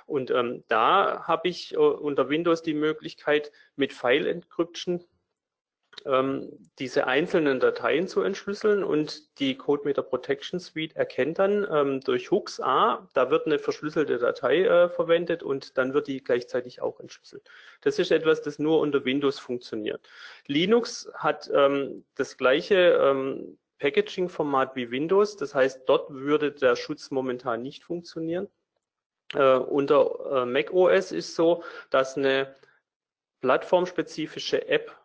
Und ähm, da habe ich äh, unter Windows die Möglichkeit, mit File Encryption diese einzelnen Dateien zu entschlüsseln und die CodeMeter Protection Suite erkennt dann ähm, durch Hooks, ah, da wird eine verschlüsselte Datei äh, verwendet und dann wird die gleichzeitig auch entschlüsselt. Das ist etwas, das nur unter Windows funktioniert. Linux hat ähm, das gleiche ähm, Packaging-Format wie Windows, das heißt, dort würde der Schutz momentan nicht funktionieren. Äh, unter äh, Mac OS ist so, dass eine plattformspezifische App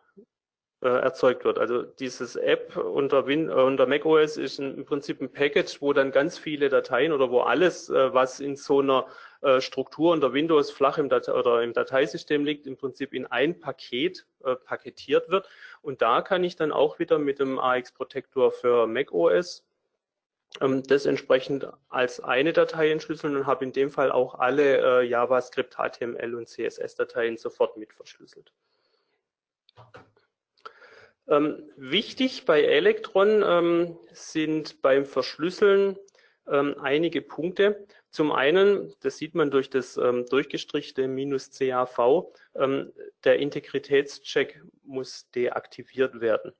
äh, erzeugt wird. Also dieses App unter, Win äh, unter macOS ist ein, im Prinzip ein Package, wo dann ganz viele Dateien oder wo alles, äh, was in so einer äh, Struktur unter Windows flach im, Date oder im Dateisystem liegt, im Prinzip in ein Paket äh, paketiert wird. Und da kann ich dann auch wieder mit dem AX Protector für macOS ähm, das entsprechend als eine Datei entschlüsseln und habe in dem Fall auch alle äh, JavaScript, HTML und CSS-Dateien sofort mit verschlüsselt. Ähm, wichtig bei Electron ähm, sind beim Verschlüsseln ähm, einige Punkte. Zum einen, das sieht man durch das ähm, durchgestrichte minus CAV, ähm, der Integritätscheck muss deaktiviert werden.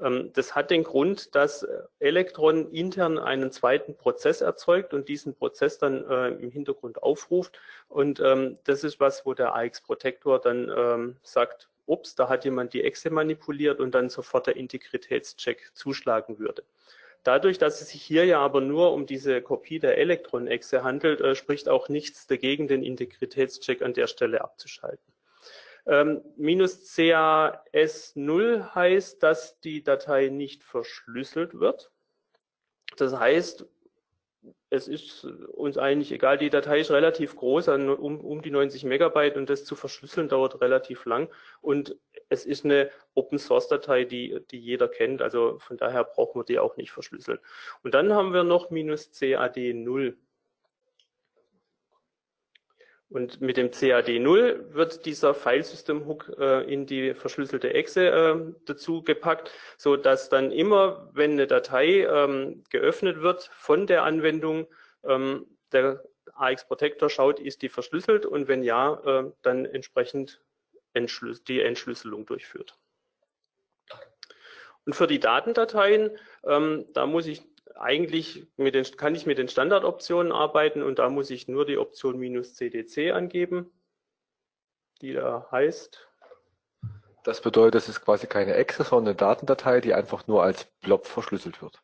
Ähm, das hat den Grund, dass Electron intern einen zweiten Prozess erzeugt und diesen Prozess dann äh, im Hintergrund aufruft. Und das ist was, wo der AX Protector dann sagt, ups, da hat jemand die Exe manipuliert und dann sofort der Integritätscheck zuschlagen würde. Dadurch, dass es sich hier ja aber nur um diese Kopie der Elektron-Exe handelt, äh, spricht auch nichts dagegen, den Integritätscheck an der Stelle abzuschalten. Ähm, minus CAS0 heißt, dass die Datei nicht verschlüsselt wird. Das heißt, es ist uns eigentlich egal, die Datei ist relativ groß, um, um die 90 Megabyte und das zu verschlüsseln dauert relativ lang und es ist eine Open Source Datei, die, die jeder kennt, also von daher brauchen wir die auch nicht verschlüsseln. Und dann haben wir noch minus CAD 0. Und mit dem CAD0 wird dieser Filesystem-Hook äh, in die verschlüsselte Exe äh, dazu gepackt, so dass dann immer, wenn eine Datei ähm, geöffnet wird von der Anwendung, ähm, der AX Protector schaut, ist die verschlüsselt und wenn ja, äh, dann entsprechend Entschlüs die Entschlüsselung durchführt. Und für die Datendateien, ähm, da muss ich eigentlich den, kann ich mit den Standardoptionen arbeiten und da muss ich nur die Option minus CDC angeben, die da heißt. Das bedeutet, es ist quasi keine Exe, sondern eine Datendatei, die einfach nur als Blob verschlüsselt wird.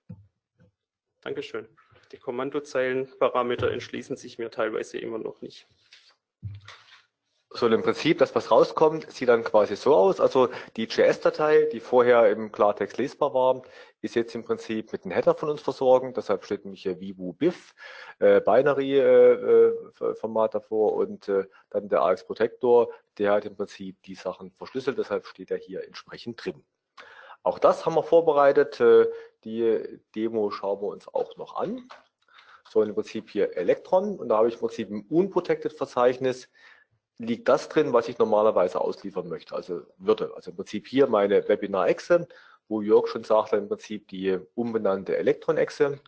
Dankeschön. Die Kommandozeilenparameter entschließen sich mir teilweise immer noch nicht. So, im Prinzip, das, was rauskommt, sieht dann quasi so aus. Also die JS-Datei, die vorher im Klartext lesbar war, ist jetzt im Prinzip mit einem Header von uns versorgen. Deshalb steht nämlich hier Vivu BIF, äh, Binary-Format äh, davor und äh, dann der AX Protector, der hat im Prinzip die Sachen verschlüsselt. Deshalb steht er hier entsprechend drin. Auch das haben wir vorbereitet. Äh, die Demo schauen wir uns auch noch an. So, im Prinzip hier Elektron und da habe ich im Prinzip im Unprotected-Verzeichnis liegt das drin, was ich normalerweise ausliefern möchte, also würde. Also im Prinzip hier meine Webinar-Exe, wo Jörg schon sagte, im Prinzip die umbenannte Elektron-Exe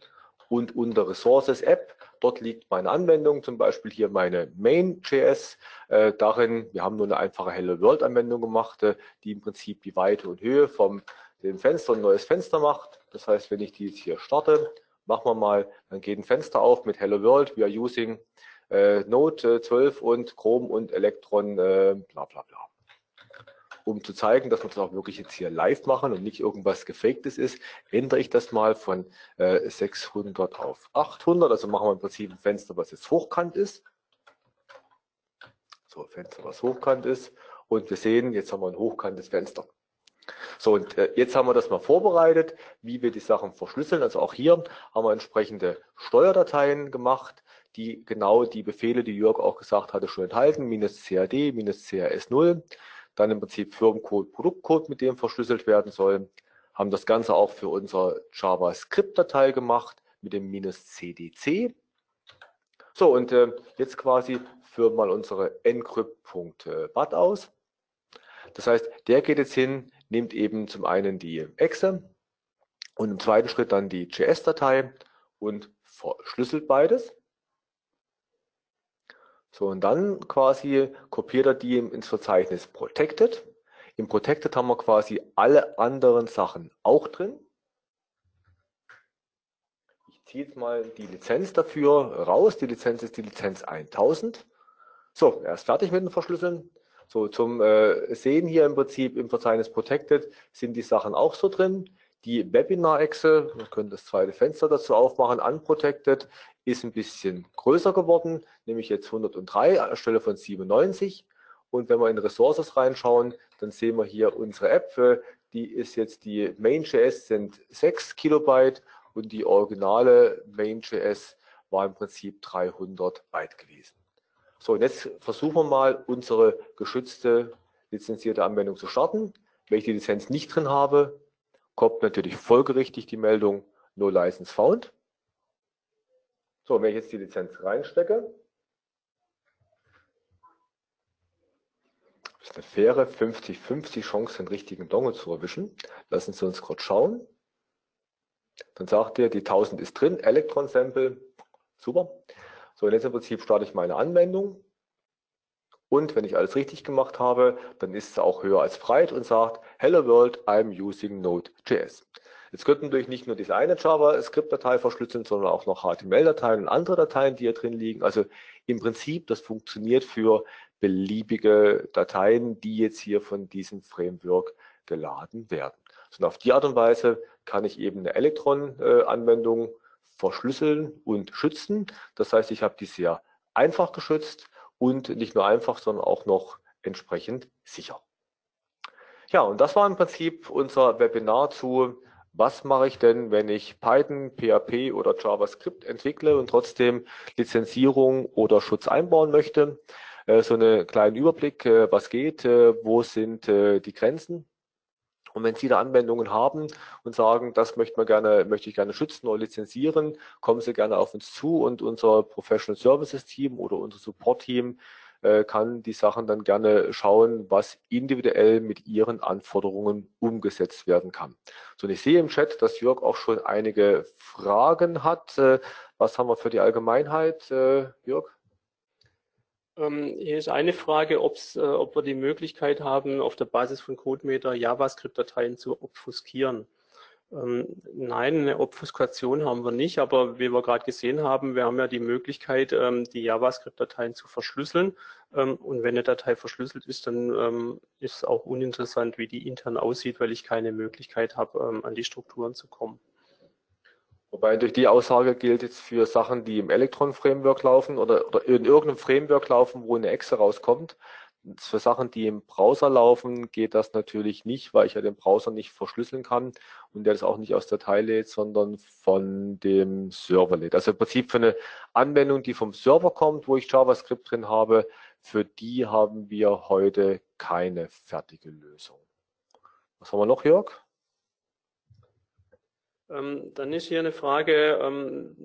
und unter Resources App, dort liegt meine Anwendung, zum Beispiel hier meine Main.js. Äh, darin, wir haben nur eine einfache Hello World Anwendung gemacht, äh, die im Prinzip die Weite und Höhe vom dem Fenster ein neues Fenster macht. Das heißt, wenn ich die jetzt hier starte, machen wir mal, dann geht ein Fenster auf mit Hello World, we are using Node 12 äh, und Chrome und Electron, äh, bla bla bla. Um zu zeigen, dass wir das auch wirklich jetzt hier live machen und nicht irgendwas gefaktes ist, ändere ich das mal von äh, 600 auf 800. Also machen wir im Prinzip ein Fenster, was jetzt hochkant ist. So, Fenster, was hochkant ist. Und wir sehen, jetzt haben wir ein hochkantes Fenster. So, und äh, jetzt haben wir das mal vorbereitet, wie wir die Sachen verschlüsseln. Also auch hier haben wir entsprechende Steuerdateien gemacht, die genau die Befehle, die Jörg auch gesagt hatte, schon enthalten, minus CAD, minus CRS0, dann im Prinzip Firmencode, Produktcode, mit dem verschlüsselt werden soll, haben das Ganze auch für unsere JavaScript-Datei gemacht mit dem minus CDC. So, und äh, jetzt quasi führen mal unsere encrypt.bat aus. Das heißt, der geht jetzt hin, nimmt eben zum einen die Exe und im zweiten Schritt dann die JS-Datei und verschlüsselt beides. So, und dann quasi kopiert er die ins Verzeichnis Protected. Im Protected haben wir quasi alle anderen Sachen auch drin. Ich ziehe jetzt mal die Lizenz dafür raus. Die Lizenz ist die Lizenz 1000. So, er ist fertig mit dem Verschlüsseln. So, zum äh, Sehen hier im Prinzip im Verzeichnis Protected sind die Sachen auch so drin. Die Webinar-Exe, wir können das zweite Fenster dazu aufmachen, unprotected, ist ein bisschen größer geworden, nämlich jetzt 103 anstelle von 97. Und wenn wir in Resources reinschauen, dann sehen wir hier unsere App, die ist jetzt die Main.js sind 6 Kilobyte und die originale Main.js war im Prinzip 300 Byte gewesen. So, und jetzt versuchen wir mal, unsere geschützte lizenzierte Anwendung zu starten. Wenn ich die Lizenz nicht drin habe, kommt natürlich folgerichtig die Meldung No License Found. So, wenn ich jetzt die Lizenz reinstecke, ist eine faire 50-50 Chance, den richtigen Dongle zu erwischen. Lassen Sie uns kurz schauen. Dann sagt er, die 1000 ist drin, Electron Sample, super. So, und jetzt im Prinzip starte ich meine Anwendung. Und wenn ich alles richtig gemacht habe, dann ist es auch höher als breit und sagt, Hello World, I'm using Node.js. Jetzt könnten natürlich nicht nur diese eine JavaScript-Datei verschlüsseln, sondern auch noch HTML-Dateien und andere Dateien, die hier drin liegen. Also im Prinzip, das funktioniert für beliebige Dateien, die jetzt hier von diesem Framework geladen werden. Und auf die Art und Weise kann ich eben eine Electron-Anwendung verschlüsseln und schützen. Das heißt, ich habe die sehr einfach geschützt und nicht nur einfach, sondern auch noch entsprechend sicher. Ja, und das war im Prinzip unser Webinar zu, was mache ich denn, wenn ich Python, PHP oder JavaScript entwickle und trotzdem Lizenzierung oder Schutz einbauen möchte. Äh, so einen kleinen Überblick, äh, was geht, äh, wo sind die Grenzen. Und wenn Sie da Anwendungen haben und sagen, das möchte, man gerne, möchte ich gerne schützen oder lizenzieren, kommen Sie gerne auf uns zu und unser Professional Services Team oder unser Support Team äh, kann die Sachen dann gerne schauen, was individuell mit Ihren Anforderungen umgesetzt werden kann. So, und ich sehe im Chat, dass Jörg auch schon einige Fragen hat. Äh, was haben wir für die Allgemeinheit, äh, Jörg? Ähm, hier ist eine Frage, ob's, ob wir die Möglichkeit haben, auf der Basis von CodeMeter JavaScript-Dateien zu obfuskieren. Ähm, nein, eine Obfuskation haben wir nicht, aber wie wir gerade gesehen haben, wir haben ja die Möglichkeit, ähm, die JavaScript-Dateien zu verschlüsseln. Ähm, und wenn eine Datei verschlüsselt ist, dann ist es auch uninteressant, wie die intern aussieht, weil ich keine Möglichkeit habe, an die Strukturen zu kommen. Wobei durch die Aussage gilt jetzt für Sachen, die im Electron-Framework laufen oder, oder in irgendeinem Framework laufen, wo eine Exe rauskommt. Für Sachen, die im Browser laufen, geht das natürlich nicht, weil ich ja den Browser nicht verschlüsseln kann und der das auch nicht aus der Datei lädt, sondern von dem Server lädt. Also im Prinzip für eine Anwendung, die vom Server kommt, wo ich JavaScript drin habe, für die haben wir heute keine fertige Lösung. Was haben wir noch, Jörg? Ähm, dann ist hier eine Frage, ähm,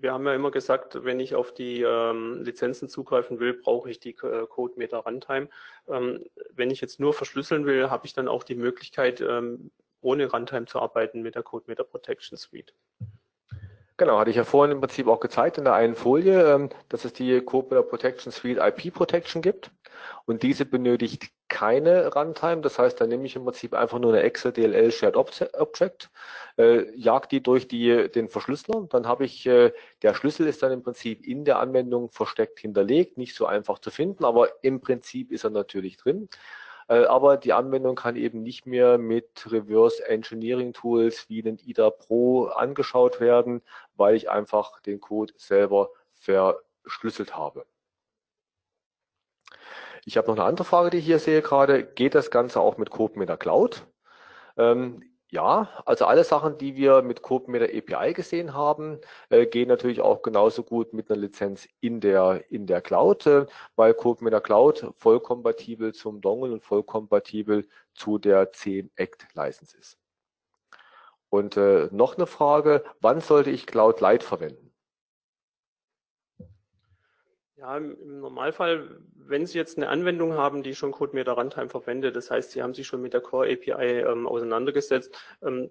wir haben ja immer gesagt, wenn ich auf die ähm, Lizenzen zugreifen will, brauche ich die äh, CodeMeter Runtime. Wenn ich jetzt nur verschlüsseln will, habe ich dann auch die Möglichkeit, ohne Runtime zu arbeiten mit der CodeMeter Protection Suite. Genau, hatte ich ja vorhin im Prinzip auch gezeigt in der einen Folie, dass es die CodeMeter Protection Suite IP Protection gibt und diese benötigt keine Runtime. Das heißt, da nehme ich im Prinzip einfach nur eine Exe DLL Shared Object, äh, jag die durch die, den Verschlüsseler. Dann habe ich, äh, der Schlüssel ist dann im Prinzip in der Anwendung versteckt hinterlegt, nicht so einfach zu finden, aber im Prinzip ist er natürlich drin. Äh, aber die Anwendung kann eben nicht mehr mit Reverse Engineering Tools wie den IDA Pro angeschaut werden, weil ich einfach den Code selber verschlüsselt habe. Ich habe noch eine andere Frage, die ich hier sehe gerade. Geht das Ganze auch mit CodeMeter Cloud? Ähm, ja, also alle Sachen, die wir mit CodeMeter API gesehen haben, äh, gehen natürlich auch genauso gut mit einer Lizenz in der, in der Cloud, äh, weil CodeMeter Cloud voll kompatibel zum Dongle und voll kompatibel zu der 10 Act License ist. Und äh, noch eine Frage, wann sollte ich Cloud Lite verwenden? Ja, im Normalfall, wenn Sie jetzt eine Anwendung haben, die schon CodeMeter Runtime verwendet, das heißt, Sie haben sich schon mit der Core API ähm, auseinandergesetzt, ähm,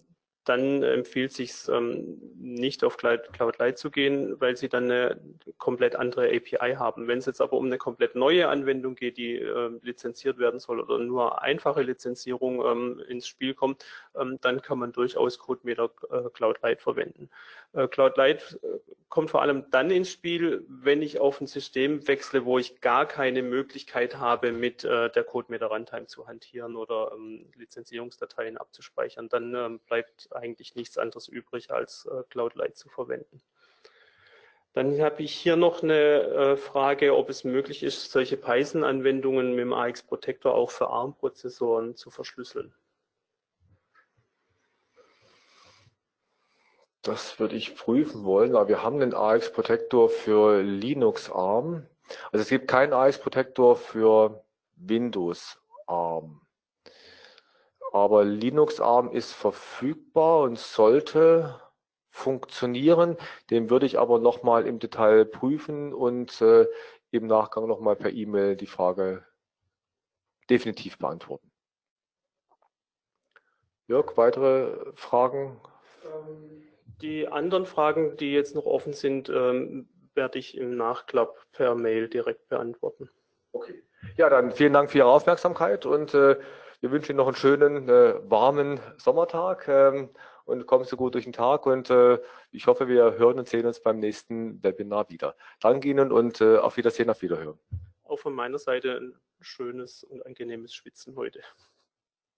dann empfiehlt sich ähm, nicht auf Cloud Light zu gehen, weil sie dann eine komplett andere API haben. Wenn es jetzt aber um eine komplett neue Anwendung geht, die äh, lizenziert werden soll oder nur einfache Lizenzierung ähm, ins Spiel kommt, ähm, dann kann man durchaus CodeMeter äh, Cloud Light verwenden. Äh, Cloud Light äh, kommt vor allem dann ins Spiel, wenn ich auf ein System wechsle, wo ich gar keine Möglichkeit habe, mit äh, der CodeMeter Runtime zu hantieren oder ähm, Lizenzierungsdateien abzuspeichern. Dann ähm, bleibt eigentlich nichts anderes übrig, als äh, Cloud Light zu verwenden. Dann habe ich hier noch eine äh, Frage, ob es möglich ist, solche Python-Anwendungen mit dem AX Protector auch für ARM-Prozessoren zu verschlüsseln. Das würde ich prüfen wollen, weil wir haben den AX Protector für Linux ARM. Also es gibt keinen AX Protector für Windows ARM. Aber Linux ARM ist verfügbar und sollte funktionieren. Den würde ich aber nochmal im Detail prüfen und äh, im Nachgang nochmal per E-Mail die Frage definitiv beantworten. Jörg, weitere Fragen? Ähm, die anderen Fragen, die jetzt noch offen sind, ähm, werde ich im Nachklapp per Mail direkt beantworten. Okay. Ja, dann vielen Dank für Ihre Aufmerksamkeit und äh, wir wünschen Ihnen noch einen schönen, äh, warmen Sommertag ähm, und kommen Sie gut durch den Tag. Und äh, ich hoffe, wir hören und sehen uns beim nächsten Webinar wieder. Danke Ihnen und äh, auf Wiedersehen, auf Wiederhören. Auch von meiner Seite ein schönes und angenehmes Schwitzen heute.